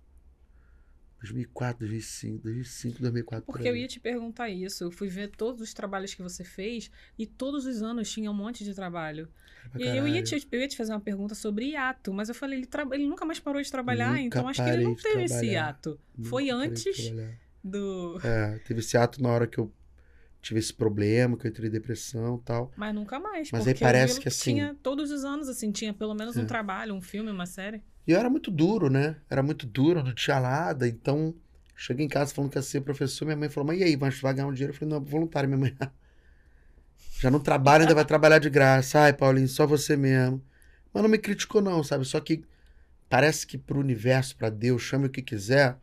2004, 2005, 2005, 2004. por Porque eu ia te perguntar isso. Eu fui ver todos os trabalhos que você fez e todos os anos tinha um monte de trabalho. Pra E eu ia, te, eu ia te fazer uma pergunta sobre hiato, mas eu falei, ele, tra- ele nunca mais parou de trabalhar, Nunca então acho que ele não teve esse hiato. Nunca Foi antes do. É, teve esse ato na hora que eu tive esse problema, que eu entrei em depressão e tal. Mas nunca mais. Mas aí parece que assim- Tinha todos os anos, assim, tinha pelo menos um É. trabalho, um filme, uma série. E eu era muito duro, né? Era muito duro, não tinha nada. Então, cheguei em casa falando que ia ser professor. Minha mãe falou, mas e aí, mas tu vai ganhar um dinheiro? Eu falei, não, voluntário, minha mãe. Já não trabalha, ainda vai trabalhar de graça. Ai, Paulinho, só você mesmo. Mas não me criticou, não, sabe? Só que parece que pro universo, pra Deus, chame o que quiser,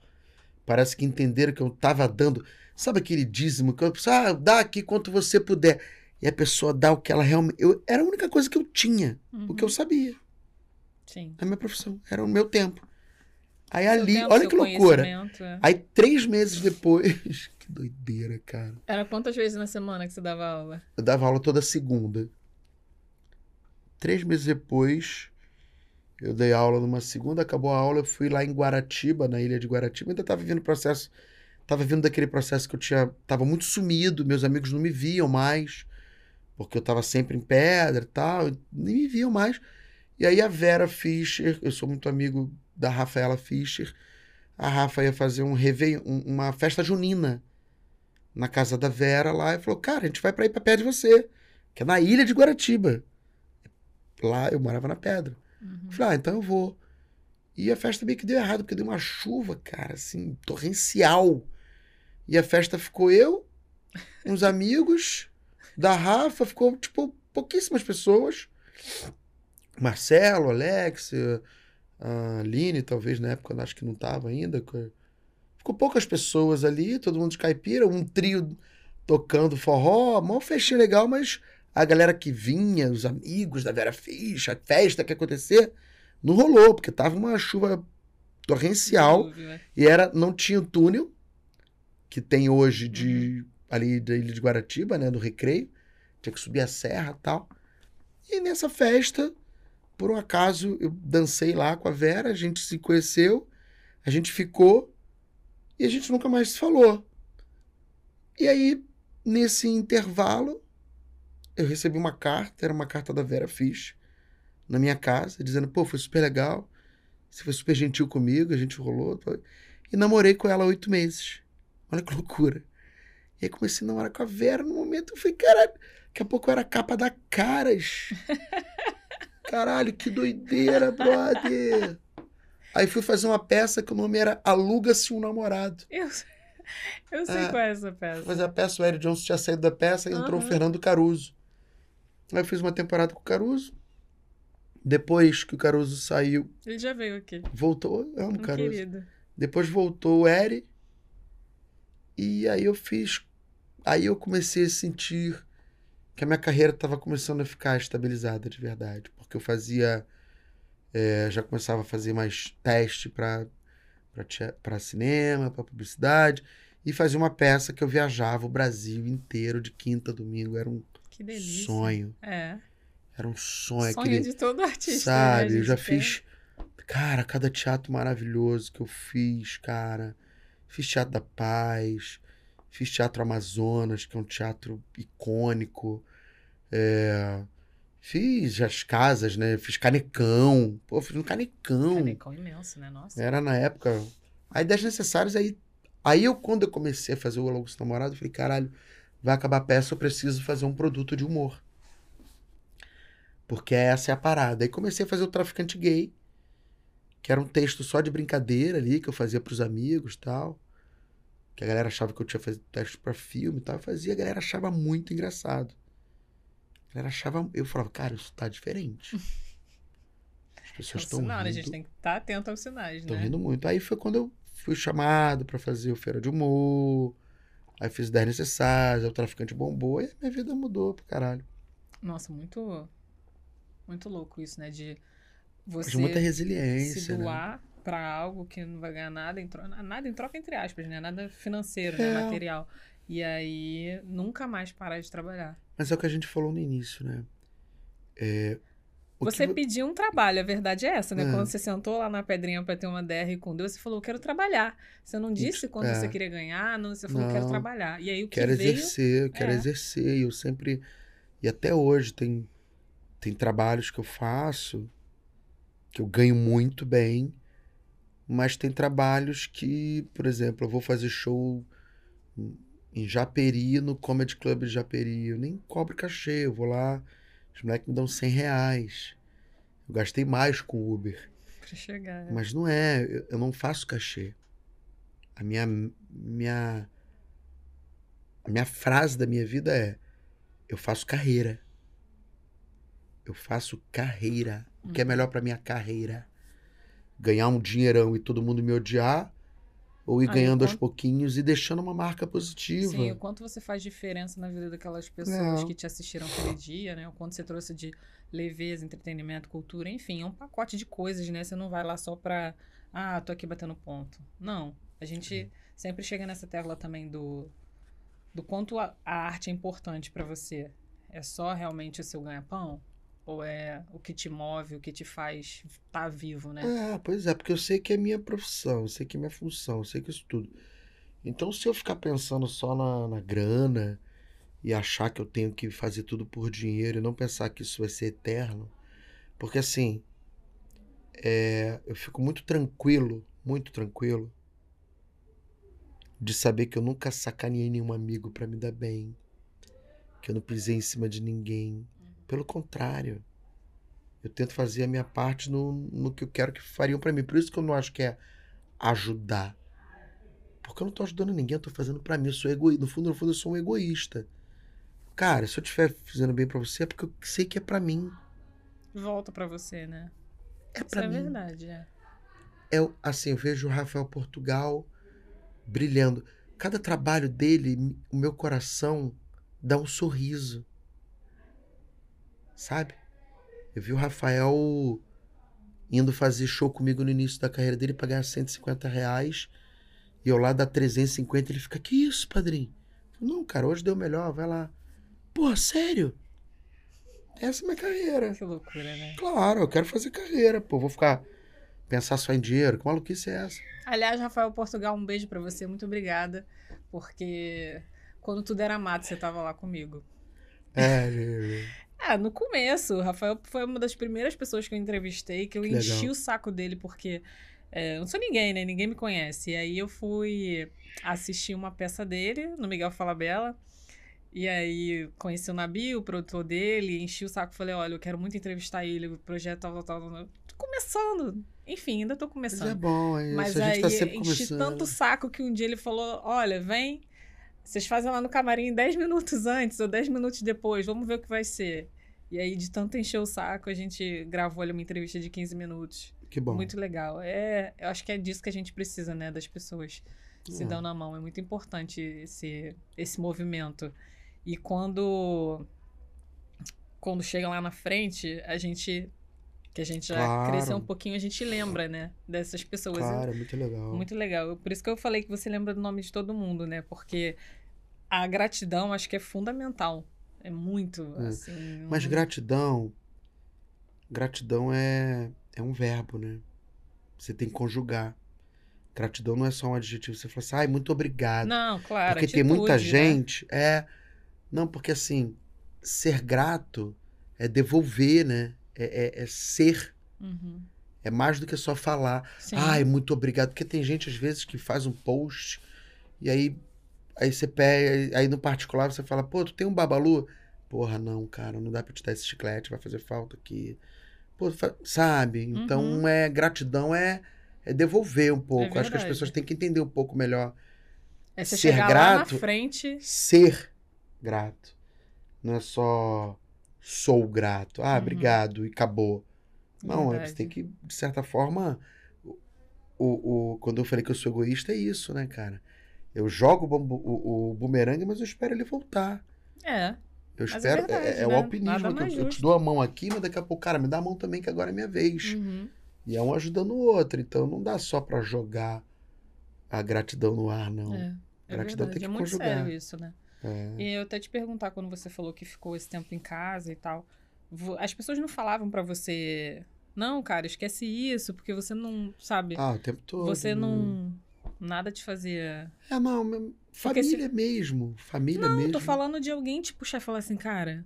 parece que entenderam que eu tava dando. Sabe aquele dízimo que eu ah, dá aqui quanto você puder. E a pessoa dá o que ela realmente. Eu, era a única coisa que eu tinha, o que eu Uhum. sabia. Sim. A minha profissão. Era o meu tempo. Aí Seu ali, tempo, olha que loucura. é. Aí três meses depois. que doideira, cara. Era quantas vezes na semana que você dava aula? Eu dava aula toda segunda. Três meses depois, eu dei aula numa segunda, acabou a aula, eu fui lá em Guaratiba, na ilha de Guaratiba. Ainda tava vivendo o processo. Tava vindo daquele processo que eu tinha. Tava muito sumido, meus amigos não me viam mais. Porque eu tava sempre em pedra e tal. Nem me viam mais. E aí a Vera Fischer, eu sou muito amigo da Rafaela Fischer. A Rafa ia fazer um um- uma festa junina na casa da Vera lá e falou: Cara, a gente vai pra ir pra perto de você, que é na ilha de Guaratiba. Lá eu morava na pedra. Uhum. Falei: Ah, então eu vou. E a festa meio que deu errado, porque deu uma chuva, cara, assim, torrencial. E a festa ficou eu, uns amigos da Rafa, ficou, tipo, pouquíssimas pessoas. Marcelo, Alex, a Aline, talvez na época, acho que não tava ainda. Ficou poucas pessoas ali, todo mundo de caipira, um trio tocando forró, mó festinha legal, mas a galera que vinha, os amigos da Vera Ficha, a festa que ia acontecer, não rolou, porque tava uma chuva torrencial Dilúvio, é. e era não tinha o túnel que tem hoje de ali da ilha de Guaratiba, né, do Recreio. Tinha que subir a serra, e tal. E nessa festa, por um acaso, eu dancei lá com a Vera, a gente se conheceu, a gente ficou e a gente nunca mais se falou. E aí, nesse intervalo, eu recebi uma carta, era uma carta da Vera Fish, na minha casa, dizendo, pô, foi super legal, você foi super gentil comigo, a gente rolou. E namorei com ela oito meses. Olha que loucura. E aí comecei a namorar com a Vera no momento, eu falei, caralho, daqui a pouco eu era capa da Caras. Caralho, que doideira, brother. Aí fui fazer uma peça que o nome era Aluga-se um Namorado. Eu, eu sei É. qual é essa peça. Mas a peça, o Eric Johnson tinha saído da peça e entrou o. Fernando Caruso. Aí eu fiz uma temporada com o Caruso. Depois que o Caruso saiu, Ele já veio aqui. voltou. Eu amo Um o Caruso. querido. Depois voltou o Eri. E aí eu fiz. Aí eu comecei a sentir que a minha carreira estava começando a ficar estabilizada de verdade. Porque eu fazia. é, já começava a fazer mais teste para para cinema, para publicidade. E fazia uma peça que eu viajava o Brasil inteiro de quinta a domingo. Era um sonho. É. Era um sonho. Sonho aquele- de todo artista. né? Sabe, A eu já quer- fiz. Cara, cada teatro maravilhoso que eu fiz, cara. Fiz Teatro da Paz, fiz Teatro Amazonas, que é um teatro icônico. É, Fiz as casas, né? Fiz Canecão. Pô, fiz um Canecão. Canecão imenso, né? Nossa. Era na época. Aí, das necessárias, aí. Aí eu, quando eu comecei a fazer o Logo Namorado, eu falei, caralho, vai acabar a peça, eu preciso fazer um produto de humor. Porque essa é a parada. Aí comecei a fazer o Traficante Gay, que era um texto só de brincadeira ali, que eu fazia pros amigos e tal. Que a galera achava que eu tinha feito teste pra filme e tal. Eu fazia, a galera achava muito engraçado. A galera achava. Eu falava, cara, isso tá diferente. As pessoas É um estão sinal, né? A gente tem que estar atento aos sinais, Tô né? rindo muito. Aí foi quando eu fui chamado pra fazer o Feira de Humor. Aí fiz 10 necessários, aí o traficante bombou e minha vida mudou pro caralho. Nossa, muito. Muito louco isso, né? De você muita se resiliência. né? doar pra algo que não vai ganhar nada em troca, nada em troca entre aspas, né? Nada financeiro, né? É. Material. E aí nunca mais parar de trabalhar. Mas é o que a gente falou no início, né? É, Você que pediu um trabalho, a verdade é essa, né? É. Quando você sentou lá na pedrinha pra ter uma DR com Deus, você falou, eu quero trabalhar. Você não disse quando é. você queria ganhar, não, você falou, quero Não. trabalhar. E aí o que quero veio... exercer, eu quero é. exercer. E eu sempre. E até hoje tem, tem trabalhos que eu faço que eu ganho muito bem, mas tem trabalhos que, por exemplo, eu vou fazer show em Japeri, no Comedy Club de Japeri. Eu nem cobro cachê, eu vou lá, os moleques me dão 100 reais. Eu gastei mais com Uber. Pra chegar. é. Mas não é, eu, eu não faço cachê. A minha, minha, a minha frase da minha vida é: eu faço carreira. Eu faço carreira. O que é Uhum. melhor pra minha carreira? Ganhar um dinheirão e todo mundo me odiar? Ou ir Ah, ganhando aos pouquinhos e deixando uma marca positiva? Sim, o quanto você faz diferença na vida daquelas pessoas É. que te assistiram aquele dia, né? O quanto você trouxe de leveza, entretenimento, cultura, enfim, é um pacote de coisas, né? Você não vai lá só pra, ah, tô aqui batendo ponto. Não. A gente sempre chega nessa tecla também do, do quanto a, a arte é importante pra você. É só realmente o seu ganha-pão? Ou é o que te move, o que te faz estar vivo, né? É, pois é, porque eu sei que é minha profissão, eu sei que é minha função, eu sei que isso tudo. Então, se eu ficar pensando só na, na grana e achar que eu tenho que fazer tudo por dinheiro e não pensar que isso vai ser eterno, porque assim, é, eu fico muito tranquilo, muito tranquilo, de saber que eu nunca sacaneei nenhum amigo pra me dar bem, que eu não pisei em cima de ninguém. Pelo contrário, eu tento fazer a minha parte no, no que eu quero que fariam pra mim. Por isso que eu não acho que é ajudar. Porque eu não tô ajudando ninguém, eu tô fazendo pra mim. Eu sou egoísta. No fundo, no fundo, eu sou um egoísta. Cara, se eu estiver fazendo bem pra você, é porque eu sei que é pra mim. Volta pra você, né? É Isso pra é mim. verdade, é. É o- assim, eu vejo o Rafael Portugal brilhando. Cada trabalho dele, o meu coração dá um sorriso. Sabe? Eu vi o Rafael indo fazer show comigo no início da carreira dele pra ganhar 150 reais. E eu lá dá 350. Ele fica, que isso, padrinho? Não, cara, hoje deu melhor, vai lá. Pô, sério? Essa é a minha carreira. Que loucura, né? Claro, eu quero fazer carreira, pô. Vou ficar. Pensar só em dinheiro. Que maluquice é essa? Aliás, Rafael Portugal, um beijo pra você, muito obrigada, porque quando tudo era mato, você tava lá comigo. É, É, no começo, o Rafael foi uma das primeiras pessoas que eu entrevistei, que eu Que enchi legal. o saco dele, porque é, eu não sou ninguém, né? Ninguém me conhece. E aí eu fui assistir uma peça dele, no Miguel Falabella. E aí conheci o Nabi, o produtor dele, enchi o saco, falei, olha, eu quero muito entrevistar ele, o projeto tal, tal, tal. tal. Tô começando. Enfim, ainda tô Mas começando. é bom, é isso. Mas a gente aí tá sempre enchi começando. tanto saco que um dia ele falou: Olha, vem, vocês fazem lá no camarim 10 minutos antes ou 10 minutos depois, vamos ver o que vai ser. E aí, de tanto encher o saco, a gente gravou ali uma entrevista de 15 minutos. Que bom. Muito legal. É, eu acho que é disso que a gente precisa, né? Das pessoas se É. dando na mão. É muito importante esse, esse movimento. E quando, quando chega lá na frente, a gente. Que a gente já Claro. cresceu um pouquinho, a gente lembra, né? Dessas pessoas. Claro, muito legal. Muito legal. Por isso que eu falei que você lembra do nome de todo mundo, né? Porque a gratidão acho que é fundamental. É muito, É. assim. Mas gratidão. Gratidão é, é um verbo, né? Você tem que conjugar. Gratidão não é só um adjetivo. Você fala assim, ai, muito obrigado. Não, claro. porque tem muita atitude, né? gente. É. Não, porque assim, ser grato é devolver, né? É, é- é ser. Uhum. É mais do que só falar. Sim. Ai, muito obrigado. Porque tem gente, às vezes, que faz um post e aí, aí você pega, aí no particular você fala, pô, tu tem um babalu? porra, não, cara, não dá pra te dar esse chiclete, vai fazer falta aqui. Pô, sabe? Então, Uhum. é gratidão é, é devolver um pouco. Acho que as pessoas têm que entender um pouco melhor É Ser grato- na frente. ser grato. Não é só sou grato. Ah, Uhum. obrigado e acabou. Não, é, Verdade. você tem que, de certa forma, o, o, o- quando eu falei que eu sou egoísta, é isso, né, cara? Eu jogo o, o, o bumerangue, mas eu espero ele voltar. É. Eu é espero. É, verdade, é o né? alpinismo. Nada que eu, eu te dou a mão aqui, mas daqui a pouco, cara, me dá a mão também, que agora é minha vez. Uhum. E é um ajudando o outro. Então não dá só pra jogar a gratidão no ar, não. É. É Gratidão verdade. tem que é muito conjugar. sério isso, né? É. E eu até te perguntar, quando você falou que ficou esse tempo em casa e tal, as pessoas não falavam pra você, não, cara, esquece isso, porque você não, sabe, Ah, o tempo todo. você né? não, nada te fazia... É, não, meu- Porque se- família mesmo. Família Não, mesmo. tô falando de alguém te puxar e falar assim, cara,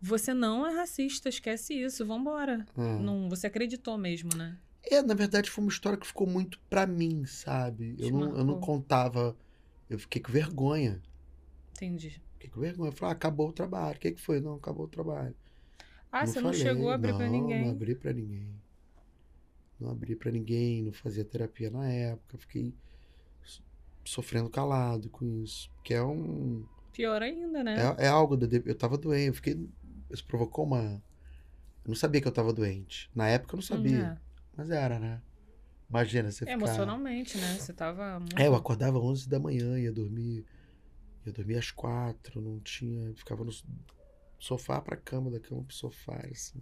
você não é racista, esquece isso, vambora. Ah. Não, você acreditou mesmo, né? É, na verdade, foi uma história que ficou muito pra mim, sabe? Eu não, eu não contava. Eu fiquei com vergonha. Entendi. Com vergonha. Eu falei, ah, acabou o trabalho. O que, que foi? Não, acabou o trabalho. Ah, você não falei. chegou a abrir pra Não, ninguém. Não abri pra ninguém. Não abri pra ninguém, não fazia terapia na época. Fiquei so- sofrendo calado com isso. Que é um. Pior ainda, né? É, é algo. Da, eu tava doente. Eu fiquei. Isso provocou uma. Eu não sabia que eu tava doente. Na época eu não sabia. Mas era, né? Imagina você É, ficar. emocionalmente, né? Você tava muito... É, eu acordava às 11 da manhã, ia dormir. Ia dormir às quatro, não tinha. Ficava no sofá pra cama, da cama pro sofá, assim.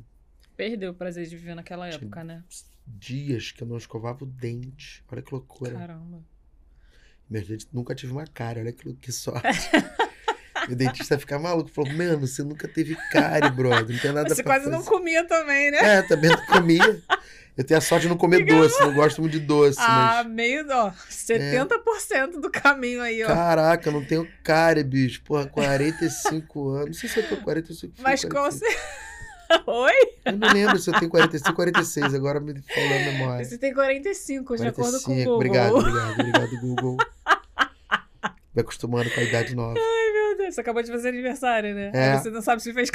Perdeu o prazer de viver naquela Tinha- época, né? Dias que eu não escovava o dente. Olha que loucura. Caramba. Meus dentes nunca tive uma cárie, olha que, que sorte. Meu dentista fica maluco, falou: Mano, você nunca teve cárie, brother. Não tem nada Você quase não fazer." comia também, né? É, também não comia. Eu tenho a sorte de não comer doce, não gosto muito de doce, ah, mas. meio, ó, 70% do caminho aí, ó. Caraca, eu não tenho cárie, bicho. Porra, 45 anos. Não sei se eu tô com 45 Mas fui qual 45. você... Oi? Eu não lembro se eu tenho 45 ou 46, agora me falou a memória. Você tem 45, de acordo com o 45, Google. obrigado, obrigado, obrigado, Google. Me acostumando com a idade nova. Meu Deus, você acabou de fazer aniversário, né? É. Aí você não sabe se fez...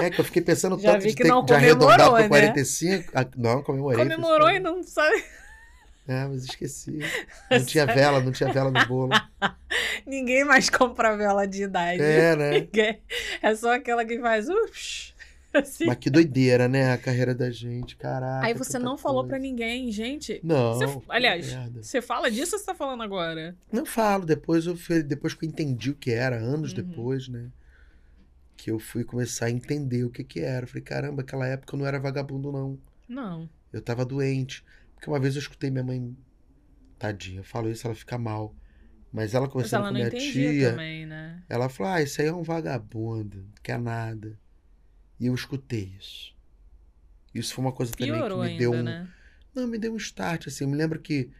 É que eu fiquei pensando Já tanto vi de que ter não de arredondar pra né? 45. Ah, não, comemorei. Comemorou e não sabe... É, mas esqueci. Não tinha vela, não tinha vela no bolo. Ninguém mais compra vela de idade. É, né? Ninguém. É só aquela que faz... Ups, assim. Mas que doideira, né? A carreira da gente, caraca. Aí você não falou coisa. pra ninguém, gente. Não. Você- aliás, merda. Você fala disso ou você tá falando agora? Não falo, depois eu depois que eu entendi o que era, anos Uhum. depois, né? Que eu fui começar a entender o que que era. Eu falei, caramba, aquela época eu não era vagabundo, não. Não. Eu tava doente. Porque uma vez eu escutei minha mãe, tadinha, eu falo isso, ela fica mal. Mas ela Mas conversando ela com não minha entendia tia, também, né? ela falou, ah, isso aí é um vagabundo, não quer nada. E eu escutei isso. Isso foi uma coisa também Piorou que me ainda, deu um, né? Não, me deu um start, assim. Eu me lembro que,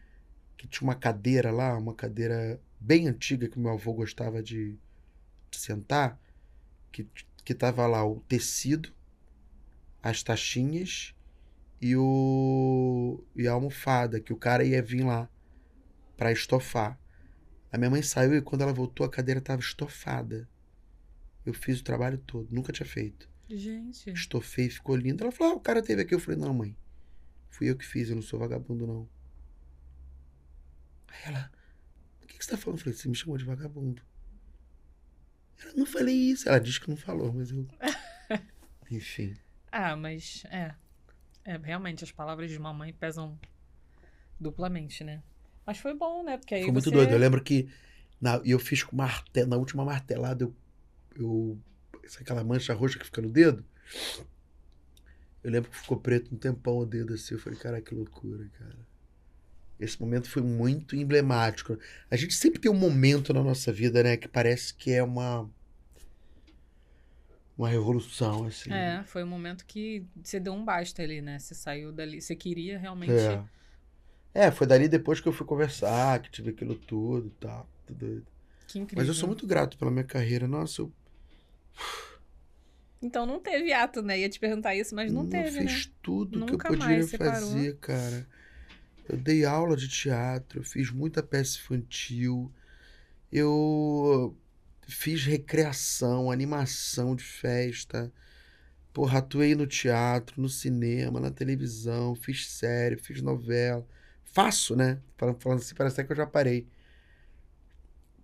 que tinha uma cadeira lá, uma cadeira bem antiga que meu avô gostava de, de sentar, que, que tava lá o tecido, as taxinhas e o e a almofada, que o cara ia vir lá pra estofar. A minha mãe saiu e quando ela voltou a cadeira tava estofada. Eu fiz o trabalho todo, nunca tinha feito. Gente. Estofei, ficou lindo. Ela falou: Ah, o cara teve aqui. Eu falei: Não, mãe. Fui eu que fiz, eu não sou vagabundo, não. Aí ela: O que, que você tá falando? Eu falei: Você me chamou de vagabundo. Ela: Não falei isso. Ela disse que não falou, mas eu. Enfim. Ah, mas é. É, realmente, as palavras de mamãe pesam duplamente, né? Mas foi bom, né? Porque aí Foi muito você... doido. Eu lembro que na, eu fiz com martelo, na última martelada, eu. eu aquela mancha roxa que fica no dedo? Eu lembro que ficou preto um tempão o dedo assim. Eu falei, cara, que loucura, cara. Esse momento foi muito emblemático. A gente sempre tem um momento na nossa vida, né, que parece que é uma. Uma revolução, assim. É, foi um momento que você deu um basta ali, né? Você saiu dali, você queria realmente... É. É, foi dali depois que eu fui conversar, que tive aquilo tudo e tal. Tudo doido. Que incrível. Mas eu sou muito grato pela minha carreira. Nossa, eu Então não teve ato, né? Ia te perguntar isso, mas não, teve, né? fiz tudo que eu Nunca podia fazer, cara. Eu dei aula de teatro, fiz muita peça infantil. Eu Fiz recreação, animação de festa. Porra, atuei no teatro, no cinema, na televisão, fiz série, fiz novela. Faço, né? Falando, falando assim, parece que eu já parei.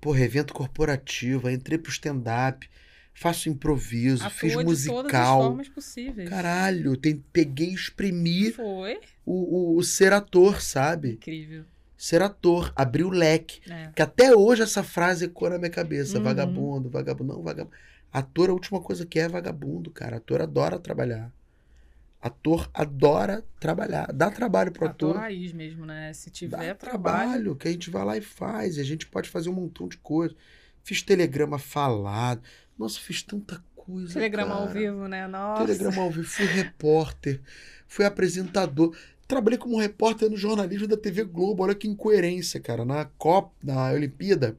Porra, evento corporativo, entrei pro stand-up, faço improviso, Atua fiz de todas as musical. formas possíveis. Caralho, tem, peguei e exprimi Foi o, o, o ser ator, sabe? incrível. Ser ator, abrir o leque. É. Que até hoje essa frase ecoa na minha cabeça. Uhum. Vagabundo, vagabundo, não, vagabundo. Ator, a última coisa que é, é vagabundo, cara. Ator adora trabalhar. Ator adora trabalhar. Dá trabalho pro Ator ator. raiz mesmo, né? Se tiver trabalho, trabalho. que a gente vai lá e faz. E a gente pode fazer um montão de coisa. Fiz telegrama falado. Nossa, fiz tanta coisa. Telegrama ao cara. vivo, né? Nossa. Telegrama ao vivo. Fui repórter. Fui apresentador. Trabalhei como repórter no jornalismo da TV Globo. Olha que incoerência, cara. Na Copa, na Olimpíada,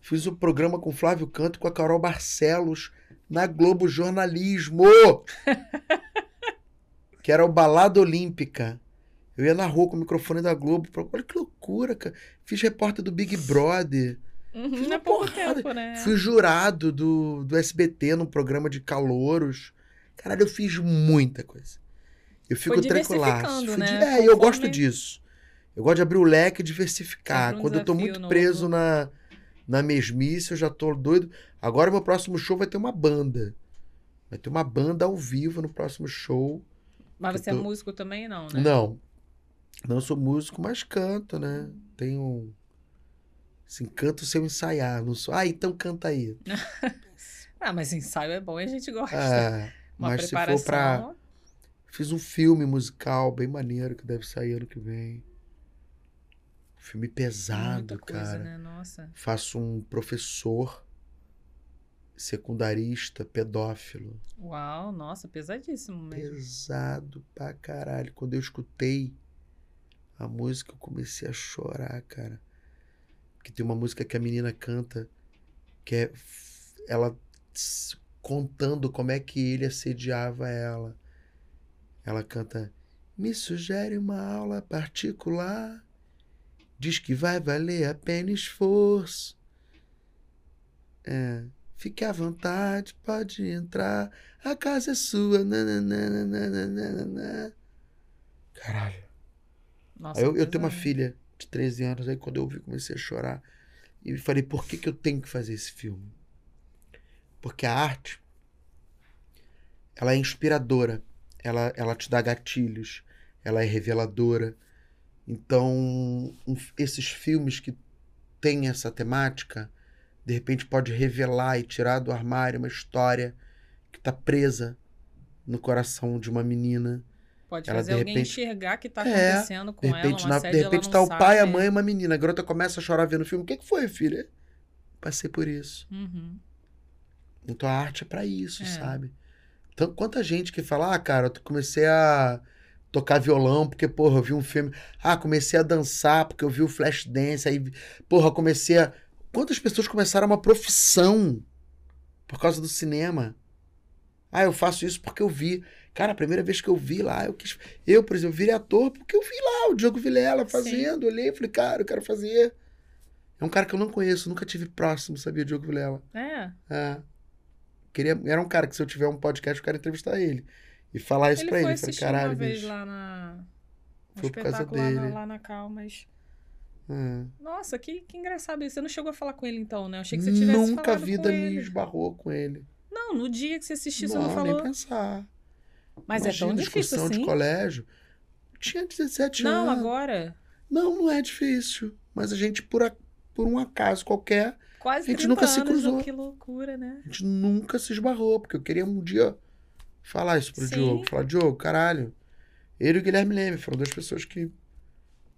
fiz o programa com Flávio Canto e com a Carol Barcelos na Globo Jornalismo. que era o Balada Olímpica. Eu ia na rua com o microfone da Globo. Olha que loucura, cara. Fiz repórter do Big Brother. Uhum, Fiz é uma porrada. tempo, né? Fui jurado do, do SBT num programa de calouros. Caralho, eu fiz muita coisa. Eu fico tranquilaço. Fui né? É, eu gosto disso. Eu gosto de abrir o leque e diversificar. Um Quando eu tô muito novo. preso na, na mesmice, eu já tô doido. Agora, meu próximo show vai ter uma banda. Vai ter uma banda ao vivo no próximo show. Mas você tô- é músico também, não, né? Não. Não sou músico, mas canto, né? Tenho. Assim, canto sem eu ensaiar. Não sou. Ah, então canta aí. Ah, mas ensaio é bom e a gente gosta. É, Uma mas se for preparação. pra. Fiz um filme musical bem maneiro que deve sair ano que vem. Filme pesado, coisa, cara. né? Nossa. Faço um professor secundarista pedófilo. Uau, nossa, pesadíssimo mesmo. Pesado pra caralho. Quando eu escutei a música, eu comecei a chorar, cara. Porque tem uma música que a menina canta que é ela contando como é que ele assediava ela. Ela canta: Me sugere uma aula particular. Diz que vai valer a pena esforço. É. Fique à vontade, pode entrar. A casa é sua. nananana. Caralho. Nossa, eu, eu tenho uma filha de 13 anos, aí quando eu ouvi, comecei a chorar. E falei, por que, que eu tenho que fazer esse filme? Porque a arte, ela é inspiradora, ela, ela te dá gatilhos, ela é reveladora. Então, um- esses filmes que têm essa temática, de repente pode revelar e tirar do armário uma história que está presa no coração de uma menina. Pode ela, fazer alguém repente- enxergar que tá É, acontecendo com De repente, ela, de repente tá não o pai, a sabe. mãe e uma menina. A garota começa a chorar vendo o filme. O que, que foi, filha? Passei por isso. Uhum. Então a arte é pra isso, É. sabe? Então, quanta gente que fala, ah, cara, eu comecei a tocar violão porque, porra, eu vi um filme. Ah, comecei a dançar porque eu vi o Flashdance. Aí, porra, comecei a. Quantas pessoas começaram uma profissão por causa do cinema? Ah, eu faço isso porque eu vi. Cara, a primeira vez que eu vi lá, eu quis. Eu, por exemplo, virei ator porque eu vi lá o Diogo Vilela fazendo. Olhei e falei, cara, eu quero fazer. É um cara que eu não conheço, nunca tive próximo, sabia, Diogo Vilela. É. É. Queria, era um cara que se eu tiver um podcast, eu quero entrevistar ele. E falar isso ele pra ele. Eu Falei, caralho, uma vez bicho. lá na. Um Foi por causa espetáculo lá na, dele. lá na Cal, mas. É. Nossa, que, que engraçado isso. Você não chegou a falar com ele então, né? Eu achei que você tivesse Nunca a vida me ele. esbarrou com ele. Não, no dia que você assistiu, você não, não falou. nem pensar. Mas é Imagina, tão difícil assim. de colégio. Tinha 17 Não, anos. agora. Não, não é difícil. Mas a gente, por, a- por um acaso qualquer, Quase A gente 30 nunca se anos, cruzou. Que loucura, né? a gente nunca se esbarrou. Porque eu queria um dia falar isso pro Sim. Diogo. Falar, Diogo, caralho. Ele e o Guilherme Leme foram duas pessoas que,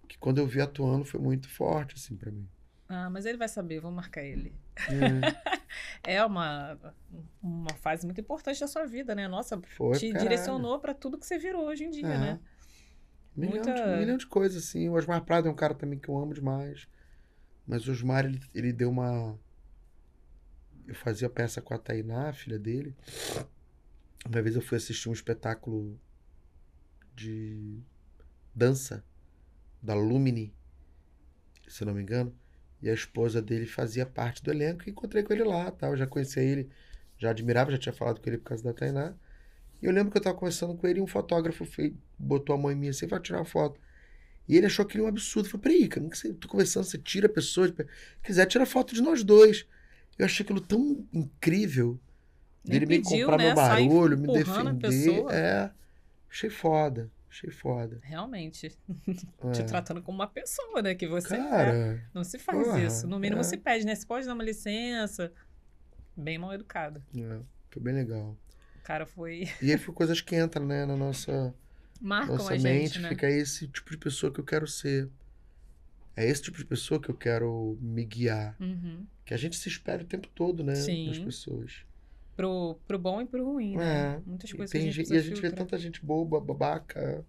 que quando eu vi atuando, foi muito forte, assim, pra mim. Ah, mas ele vai saber, vou marcar ele. É, É uma, uma fase muito importante da sua vida, né? Nossa, foi, te caralho. direcionou pra tudo que você virou hoje em dia, É. né? Um milhão, Muita- de, milhão de coisas, assim. O Osmar Prado é um cara também que eu amo demais. Mas o Osmar, ele, ele deu uma. Eu fazia peça com a Tainá, a filha dele. Uma vez eu fui assistir um espetáculo de dança da Lumini, se não me engano. E a esposa dele fazia parte do elenco e encontrei com ele lá, tal. Eu já conhecia ele, já admirava, já tinha falado com ele por causa da Tainá. E eu lembro que eu tava conversando com ele e um fotógrafo fez, botou a mão em mim assim, vai tirar uma foto. E ele achou aquilo um absurdo. Eu falei, peraí, cara, não que você, tô conversando, você tira pessoas. Quiser, tira foto de nós dois. Eu achei aquilo tão incrível. Nem Dele me comprar né? meu Sai barulho, me defender. É. Achei foda. Achei foda. Realmente. É. Te tratando como uma pessoa, né? Que você é. Cara, Não se faz porra, isso. No mínimo é. se pede, né? Você pode dar uma licença. Bem mal educado. é, foi bem legal. O cara foi. E aí foi coisas que entram, né, na nossa, Marcam nossa mente. gente, né? Fica esse tipo de pessoa que eu quero ser. É esse tipo de pessoa que eu quero me guiar. Uhum. Que a gente se espera o tempo todo, né? Sim. Das pessoas. Pro, pro bom e pro ruim, né? É. Muitas E, coisas tem que a gente- e a gente vê tanta gente boba, babaca,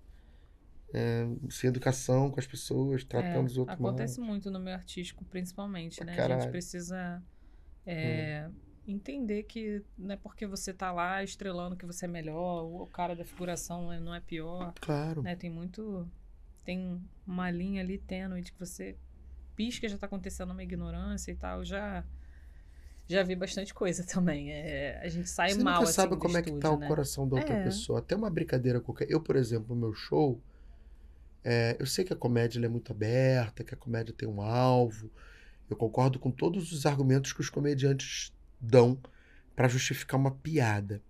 é, sem educação com as pessoas, tratando os É, outros mal. acontece muito no meio artístico, principalmente, né? A caralho. Hum. gente precisa é, entender que não é porque você tá lá estrelando que você é melhor, ou o cara da figuração é- não é pior, Claro. né? Tem muito... Tem uma linha ali tênue de que você pisca já tá acontecendo uma ignorância e tal. Já, já vi bastante coisa também. É, a gente sai Você mal, assim, sabe do como é que estúdio, tá o né? coração da outra É. pessoa. Até uma brincadeira qualquer. Eu, por exemplo, no meu show, é, eu sei que a comédia é muito aberta, que a comédia tem um alvo. Eu concordo com todos os argumentos que os comediantes dão pra justificar uma piada.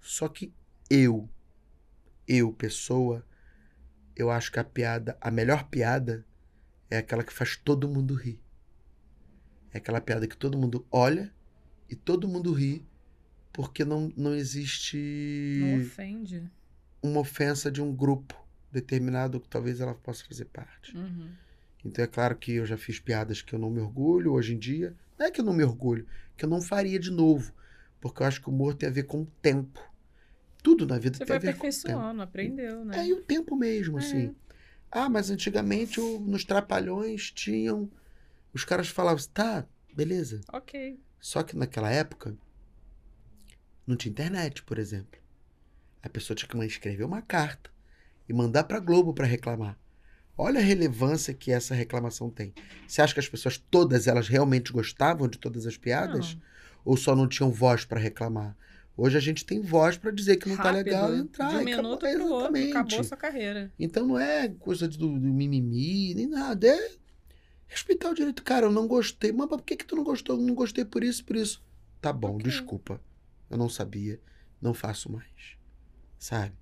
Só que eu, eu, pessoa, eu acho que a piada, a melhor piada é aquela que faz todo mundo rir. É aquela piada que todo mundo olha e todo mundo ri porque não, não existe Não ofende. uma ofensa de um grupo determinado que talvez ela possa fazer parte. Uhum. Então é claro que eu já fiz piadas que eu não me orgulho hoje em dia. Não é que eu não me orgulho, que eu não faria de novo. Porque eu acho que o humor tem a ver com o tempo. Tudo na vida Você tem a ver com o tempo. aperfeiçoando, aprendeu, né? É, e o tempo mesmo, É. assim. Ah, mas antigamente nos Trapalhões tinham. Os caras falavam, assim, tá, beleza. Ok. Só que naquela época não tinha internet, por exemplo. A pessoa tinha que escrever uma carta e mandar pra Globo pra reclamar. Olha a relevância que essa reclamação tem. Você acha que as pessoas todas elas realmente gostavam de todas as piadas Não. ou só não tinham voz pra reclamar? Hoje a gente tem voz pra dizer que não tá Rápido, legal e entrar. De um e acabou- minuto pro outro, acabou sua carreira. Então não é coisa do, do mimimi, nem nada. É respeitar o direito. Cara, eu não gostei. Mas por que, que tu não gostou? Eu não gostei por isso, por isso. Tá bom, Ok. desculpa. Eu não sabia. Não faço mais. Sabe?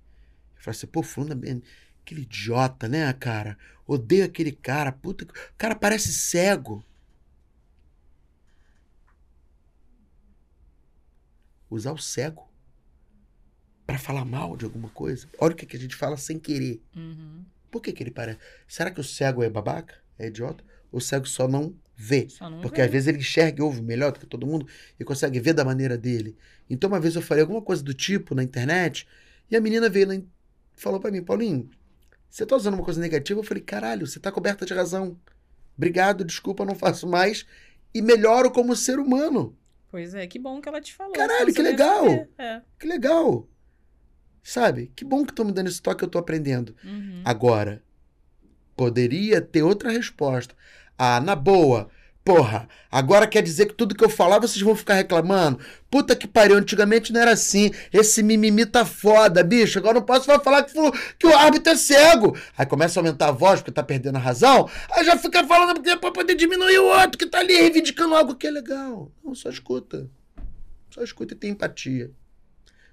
Eu falei assim, pô, fulano é bem- aquele idiota, né, cara? Odeio aquele cara. Puta, que- o cara parece cego. Usar o cego pra falar mal de alguma coisa. Olha o que, que a gente fala sem querer. Uhum. Por que, que ele parece? Será que o cego é babaca? É idiota? O cego só não vê? Só não Porque vê. às vezes ele enxerga e ouve melhor do que todo mundo e consegue ver da maneira dele. Então uma vez eu falei alguma coisa do tipo na internet e a menina veio e falou pra mim, Paulinho, você tá usando uma coisa negativa? Eu falei, caralho, você tá coberta de razão. Obrigado, desculpa, não faço mais. E melhoro como ser humano. Pois é, que bom que ela te falou. Caralho, senão que legal. É. Que legal. Sabe? Que bom que estão me dando esse toque, eu tô aprendendo. Uhum. Agora, poderia ter outra resposta. Ah, na boa. Porra, agora quer dizer que tudo que eu falar vocês vão ficar reclamando? Puta que pariu, antigamente não era assim. Esse mimimi tá foda, bicho. Agora não posso falar que, que o árbitro é cego. Aí começa a aumentar a voz porque tá perdendo a razão. Aí já fica falando porque é pra poder diminuir o outro que tá ali reivindicando algo que é legal. Não, só escuta. Só escuta e tem empatia.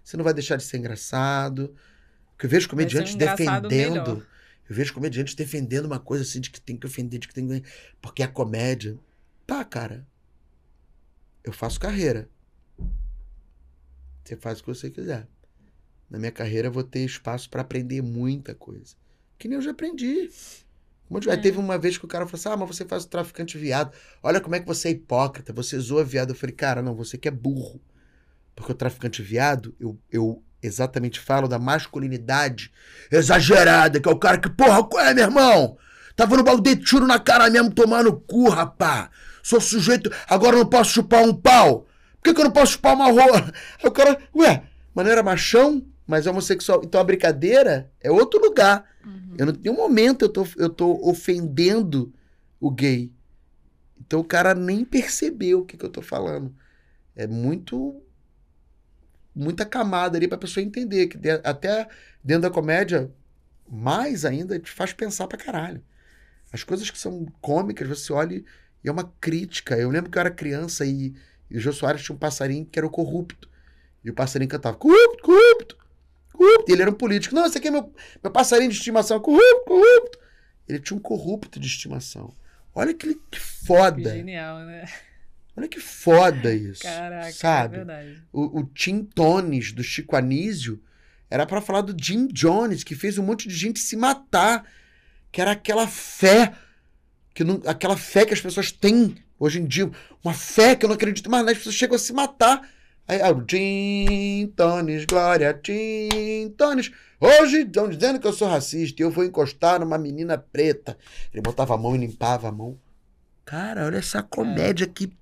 Você não vai deixar de ser engraçado. Porque eu vejo um comediantes engraçado defendendo. melhor. Eu vejo comediantes defendendo uma coisa assim de que tem que ofender, de que tem que. Porque é comédia. Tá, cara. Eu faço carreira. Você faz o que você quiser. Na minha carreira eu vou ter espaço pra aprender muita coisa. Que nem eu já aprendi. Eu já- É. Teve uma vez que o cara falou assim: Ah, mas você faz o traficante viado. Olha como é que você é hipócrita. Você zoa viado. Eu falei, cara, não, você que é burro. Porque o traficante viado, eu, eu exatamente falo da masculinidade exagerada, que é o cara que, porra, qual é, meu irmão? Tava no balde de tiro na cara mesmo, tomando cu, rapá. Sou sujeito, agora eu não posso chupar um pau. Por que, que eu não posso chupar uma rola? Aí o cara, ué, mas não era machão, mas é homossexual. Então a brincadeira é outro lugar. Uhum. Eu não, em nenhum momento eu tô, eu tô ofendendo o gay. Então o cara nem percebeu o que, que eu tô falando. É muito. Muita camada ali pra pessoa entender. Que de- até dentro da comédia, mais ainda, te faz pensar pra caralho. As coisas que são cômicas, você olha e e é uma crítica. Eu lembro que eu era criança e, e o Jô Soares tinha um passarinho que era o corrupto. E o passarinho cantava corrupto, corrupto, corrupto. E ele era um político. Não, esse aqui é meu, meu passarinho de estimação. Corrupto, corrupto. Ele tinha um corrupto de estimação. Olha que, que Que foda. genial, né? Olha que foda isso. Caraca, sabe? é verdade. O, o Tim Tones, do Chico Anísio, era pra falar do Jim Jones, que fez um monte de gente se matar. Que era aquela fé, que não, aquela fé que as pessoas têm hoje em dia. Uma fé que eu não acredito mais, as pessoas chegam a se matar. Aí, ah, o Jim Tones, glória, Jim Tones. Hoje estão dizendo que eu sou racista e eu vou encostar numa menina preta. Ele botava a mão e limpava a mão. Cara, olha essa comédia que.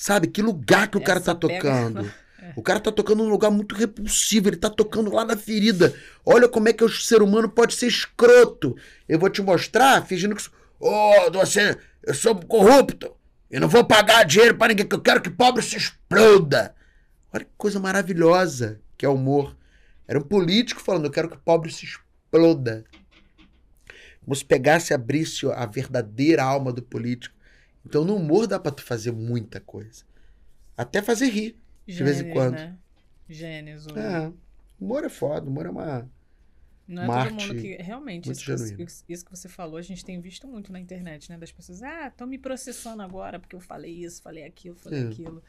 Sabe, que lugar que o cara Essa tá pega- tocando. É. O cara tá tocando num lugar muito repulsivo, ele tá tocando lá na ferida. Olha como é que o ser humano pode ser escroto. Eu vou te mostrar, fingindo que. Ô, você, eu sou corrupto. Eu não vou pagar dinheiro pra ninguém, que eu quero que pobre se exploda. Olha que coisa maravilhosa que é o humor. Era um político falando, eu quero que pobre se exploda. Como se pegasse e abrisse a verdadeira alma do político. Então no humor dá pra tu fazer muita coisa. Até fazer rir. De vez em quando. Né? Gênios. o- É, humor é foda, humor é uma. Não é uma todo mundo que. Realmente, isso que, você, genuína. isso que você falou, a gente tem visto muito na internet, né? Das pessoas, ah, estão me processando agora porque eu falei isso, falei aquilo, falei É. aquilo.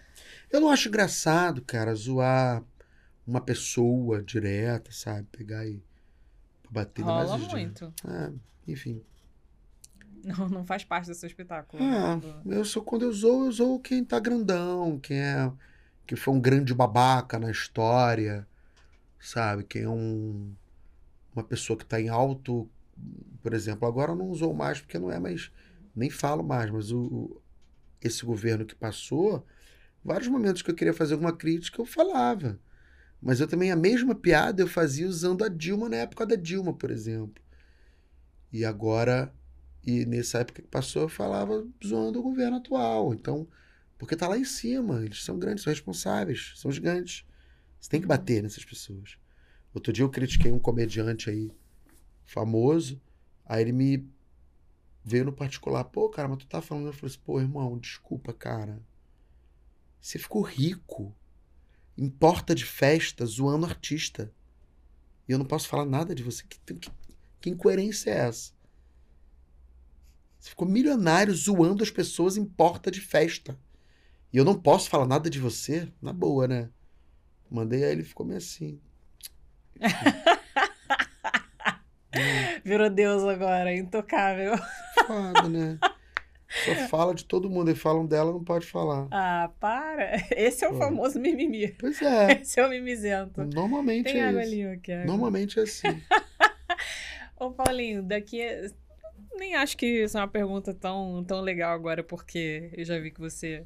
Eu não acho engraçado, cara, zoar uma pessoa direta, sabe? Pegar e bater Rola dias. muito. É, enfim. Não, não faz parte do seu espetáculo. Né? Do- eu sou quando eu zoo, eu zoo quem tá grandão, quem é que foi um grande babaca na história, sabe? Quem é um uma pessoa que tá em alto, por exemplo, agora eu não usou mais porque não é mais nem falo mais, mas o, o- esse governo que passou, vários momentos que eu queria fazer alguma crítica eu falava. Mas eu também a mesma piada eu fazia usando a Dilma na época da Dilma, por exemplo. E agora e nessa época que passou, eu falava zoando o governo atual. Então, porque tá lá em cima, eles são grandes, são responsáveis, são gigantes. Você tem que bater nessas pessoas. Outro dia eu critiquei um comediante aí famoso, aí ele me veio no particular, pô, cara, mas tu tá falando, eu falei assim, pô, irmão, desculpa, cara. Você ficou rico em porta de festa zoando artista. E eu não posso falar nada de você. Que, que, que incoerência é essa? Você ficou milionário zoando as pessoas em porta de festa. E eu não posso falar nada de você? Na boa, né? Mandei aí ele ficou meio assim. Virou Deus agora, intocável. Foda, né? Só fala de todo mundo. E falam dela, não pode falar. Ah, para. Esse é o Pô. famoso mimimi. Pois é. Esse é o mimizento. Normalmente Tem é água isso. ali, água. Normalmente é assim. Ô, Paulinho, daqui. Nem acho que isso é uma pergunta tão, tão legal agora, porque eu já vi que você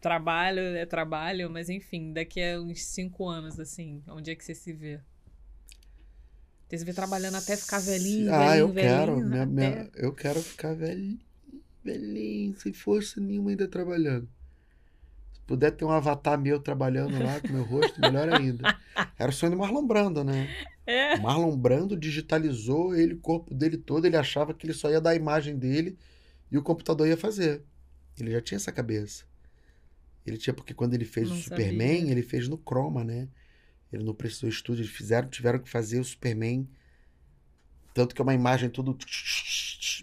trabalha, é trabalho, mas enfim, daqui a uns cinco anos, assim, onde é que você se vê? Você se vê trabalhando até ficar velhinho, ah, eu velhinho, quero. velhinho, minha- até- minha- eu quero ficar velhinho, velhinho, sem força nenhuma ainda trabalhando. Se puder ter um avatar meu trabalhando lá com meu rosto, melhor ainda. Era o sonho do Marlon Brando, né? É. O Marlon Brando digitalizou ele, o corpo dele todo, ele achava que ele só ia dar a imagem dele e o computador ia fazer. Ele já tinha essa cabeça. Ele tinha, porque quando ele fez Não o Superman, sabia. ele fez no Chroma, né? Ele não precisou estúdio, eles fizeram, tiveram que fazer o Superman. Tanto que é uma imagem tudo.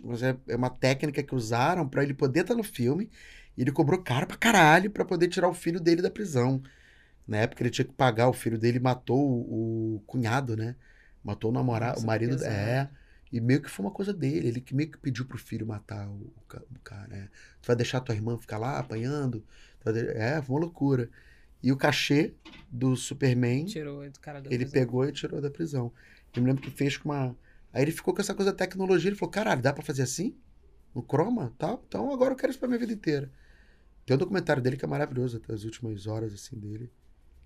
Mas é, é uma técnica que usaram pra ele poder estar no filme. E ele cobrou caro pra caralho pra poder tirar o filho dele da prisão. Na época ele tinha que pagar, o filho dele matou o, o cunhado, né? Matou o namorado, o marido. pesado. É. E meio que foi uma coisa dele. Ele que meio que pediu pro filho matar o, o ca- o cara. né? Tu vai deixar tua irmã ficar lá apanhando? É, foi uma loucura. E o cachê do Superman, Tirou do cara da ele prisão. pegou e tirou da prisão. Eu me lembro que fez com uma. Aí ele ficou com essa coisa da tecnologia. Ele falou: caralho, dá pra fazer assim? No Chroma? Tá? Então agora eu quero isso pra minha vida inteira. Tem um documentário dele que é maravilhoso, até as últimas horas assim dele.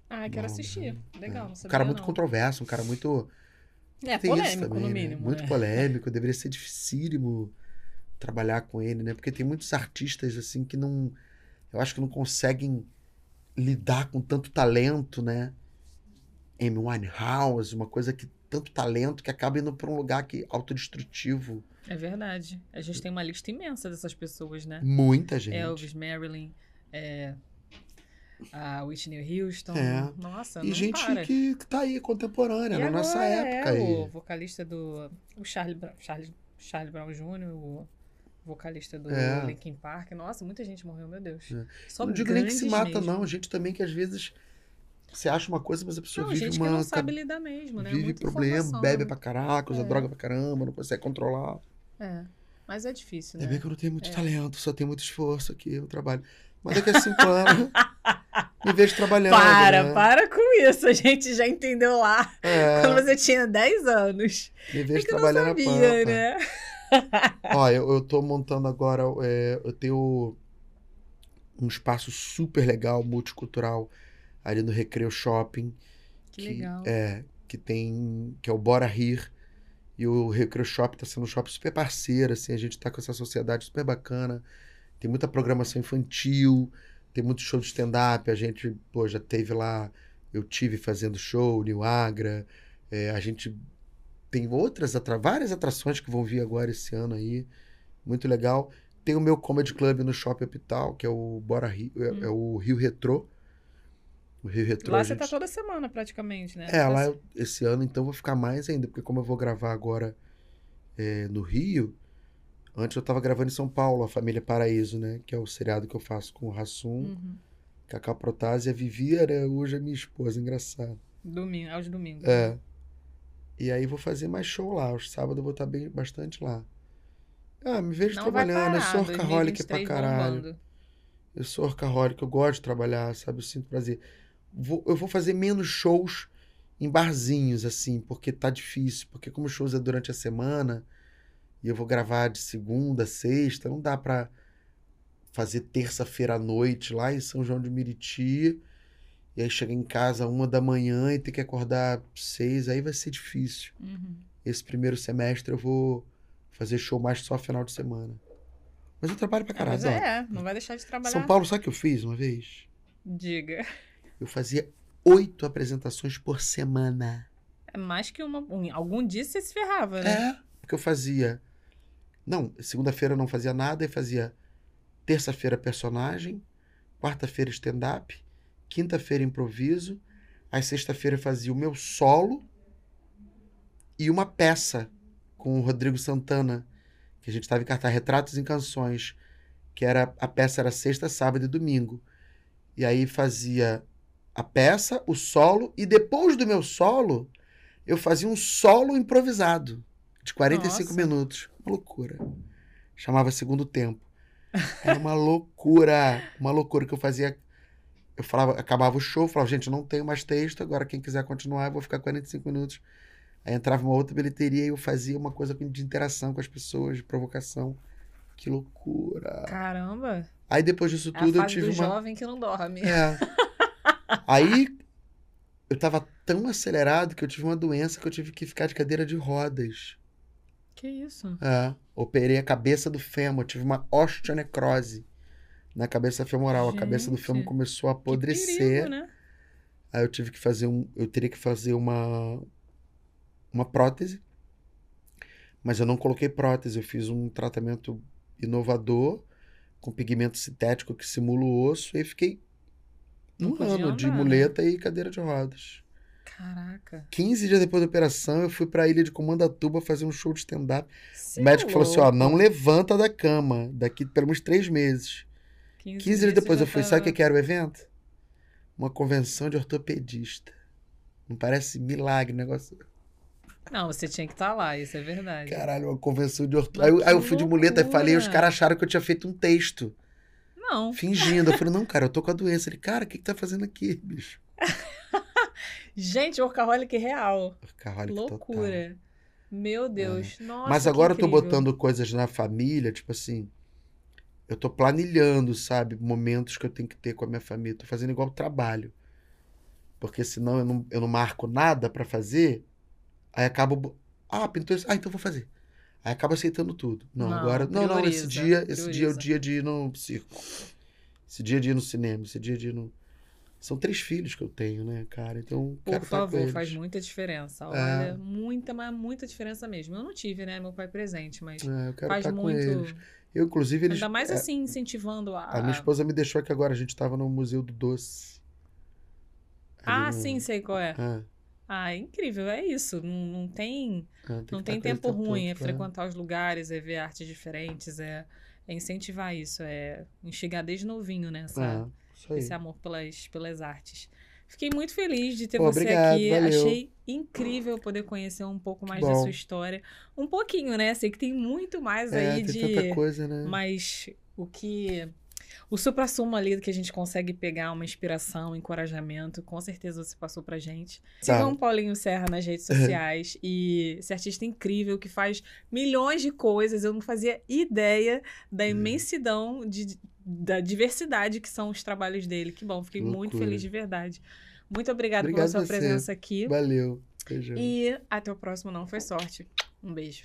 Ah, quero assistir. Legal, É. não Um cara muito não. controverso, um cara muito. É, Tem polêmico, também, no né? mínimo. Muito né? polêmico, deveria ser dificílimo trabalhar com ele, né? Porque tem muitos artistas assim que não. Eu acho que não conseguem lidar com tanto talento, né? Amy Winehouse, uma coisa que tanto talento que acaba indo para um lugar que autodestrutivo. É verdade. A gente tem uma lista imensa dessas pessoas, né? Muita gente. Elvis, Marilyn, é, a Whitney Houston. É. Nossa, e gente para. que, que tá aí, contemporânea, E na agora nossa época é, aí. o vocalista do... O Charlie, Charlie, Charlie Brown Jr., o vocalista do É. Linkin Park. Nossa, muita gente morreu, meu Deus. É. Só não digo nem que se mata, mesmo. não. Gente também que às vezes você acha uma coisa, mas a pessoa Não, vive gente uma. que não sabe lidar mesmo, né? vive Muita problema, bebe pra caraca, usa É. droga pra caramba, não consegue controlar. É, mas é difícil, É né? bem que eu não tenho muito É. talento, só tenho muito esforço aqui no trabalho. Mas daqui a cinco anos, me vejo trabalhando. Para, né? para com isso. A gente já entendeu lá É, quando você tinha 10 anos. me É vejo não trabalhando a sabia, né? Ó, eu, eu tô montando agora, é, eu tenho um espaço super legal, multicultural, ali no Recreio Shopping. Que legal. É, que tem, que é o Bora Rir. E o Recreio Shopping tá sendo um shopping super parceiro, assim, a gente tá com essa sociedade super bacana. Tem muita programação infantil, tem muito show de stand-up, a gente, pô, já teve lá, eu tive fazendo show, New Agra, é, a gente tem outras, atra várias atrações que vão vir agora esse ano aí, muito legal. Tem o meu Comedy Club no Shopping Hospital, que é o Bora Rio, é, Hum. é o Rio Retrô. O Rio Retrô. Lá você tá gente- toda semana, praticamente, né? é, lá Tá- eu- esse ano então vou ficar mais ainda, porque como eu vou gravar agora é, no Rio, antes eu tava gravando em São Paulo, a Família Paraíso, né? Que é o seriado que eu faço com o Rassum, Uhum. Cacá Protásio e a Vivi Araújo, a minha esposa, engraçado. Domingo, aos domingos. É. E aí vou fazer mais show lá, os sábados eu vou estar bem, bastante lá. Ah, me vejo Não trabalhando, eu sou orcaholic pra 2023 caralho. bombando. Eu sou orcaholic, eu gosto de trabalhar, sabe? Eu sinto prazer. Vou- eu vou fazer menos shows em barzinhos, assim, porque tá difícil. Porque como shows é durante a semana, e eu vou gravar de segunda, sexta, não dá pra fazer terça-feira à noite lá em São João de Meriti. E aí chegar em casa uma da manhã e ter que acordar seis, aí vai ser difícil. Uhum. Esse primeiro semestre eu vou fazer show mais só final de semana. Mas eu trabalho pra É, caralho. mas é, não vai deixar de trabalhar. São Paulo, sabe o que eu fiz uma vez? Diga. Eu fazia oito apresentações por semana. É mais que uma. um- Algum dia você se ferrava, né? É, porque eu fazia. Não, segunda-feira eu não fazia nada, eu fazia terça-feira personagem, quarta-feira stand-up, quinta-feira improviso, aí sexta-feira eu fazia o meu solo e uma peça com o Rodrigo Santana, que a gente estava em cartaz Retratos em Canções, que era a peça era sexta, sábado e domingo. E aí fazia a peça, o solo e depois do meu solo, eu fazia um solo improvisado de 45 Nossa. minutos. Uma loucura. Chamava Segundo Tempo. Era uma loucura. Uma loucura que eu fazia. Eu falava, acabava o show, falava, gente, não tenho mais texto, agora quem quiser continuar, eu vou ficar 45 minutos. Aí entrava uma outra bilheteria e eu fazia uma coisa de interação com as pessoas, de provocação. Que loucura. Caramba. Aí depois disso É tudo a eu tive do uma. jovem que não dorme. É. Aí eu tava tão acelerado que eu tive uma doença que eu tive que ficar de cadeira de rodas. Que isso? É. Operei a cabeça do fêmur, tive uma osteonecrose na cabeça femoral. A cabeça do Gente, fêmur começou a Que apodrecer. perigo, né? Aí eu tive que fazer um. Eu teria que fazer uma. Uma prótese. Mas eu não coloquei prótese, eu fiz um tratamento inovador com pigmento sintético que simula o osso e fiquei Não um ano de andar, né? muleta e cadeira de rodas. Caraca. 15 dias depois da operação, eu fui pra ilha de Comandatuba fazer um show de stand-up. O médico é falou assim: ó, não levanta da cama daqui pelo menos três meses. 15, 15 dias depois eu fui. tava- Sabe o que era o evento? Uma convenção de ortopedista. Não parece milagre o negócio. Não, você tinha que estar lá, isso é verdade. Caralho, uma convenção de ortopedista. Aí, eu- aí eu fui de muleta e falei, os caras acharam que eu tinha feito um texto, Não. fingindo. Eu falei, não, cara, eu tô com a doença. Ele, cara, o que que tá fazendo aqui, bicho? Gente, workaholic real. Caralho, que total. Loucura. Meu Deus. Nossa, Mas agora eu tô botando coisas na família, tipo assim. Eu tô planilhando, sabe? Momentos que eu tenho que ter com a minha família. Tô fazendo igual trabalho. Porque senão eu não, eu não marco nada pra fazer. Aí acabo. bo- Ah, pintou isso. Ah, então vou fazer. Aí acaba aceitando tudo. Não, Não, agora. Não, não, esse prioriza, dia, esse dia é o prioriza. dia de ir no circo. Esse dia de ir no cinema, esse dia de ir no. São três filhos que eu tenho, né, cara? Então, Por com favor, faz muita diferença. É. Olha, muita, mas muita diferença mesmo. Eu não tive, né, meu pai presente, mas É, eu quero faz estar com muito. eles. Eu, inclusive, eles. Ainda mais é, assim, incentivando a. A minha esposa me deixou aqui agora, a gente tava no Museu do Doce. Ah, no- sim, sei qual é. Ah, Ah, é incrível, é isso. Não, não tem, ah, não tem tempo o tempo ruim. É frequentar os lugares, é ver artes diferentes, é, é incentivar isso, é enxergar desde novinho, né? essa- aí. esse amor pelas, pelas artes. Fiquei muito feliz de ter Pô, você obrigado, aqui. valeu. Achei incrível poder conhecer um pouco mais da sua história. Um pouquinho, né? Sei que tem muito mais É, aí de. tanta coisa, né? Mas o que. O supra-sumo ali que a gente consegue pegar uma inspiração, um encorajamento, com certeza você passou pra gente. Tá. Sigam o Paulinho Serra nas redes sociais e esse artista incrível que faz milhões de coisas. Eu não fazia ideia da Hum. imensidão de, da diversidade que são os trabalhos dele. Que bom, fiquei muito Loucura. feliz de verdade. Muito obrigada pela Obrigado sua você. presença aqui. Valeu. Beijão. E até o próximo Não Foi Sorte. Um beijo.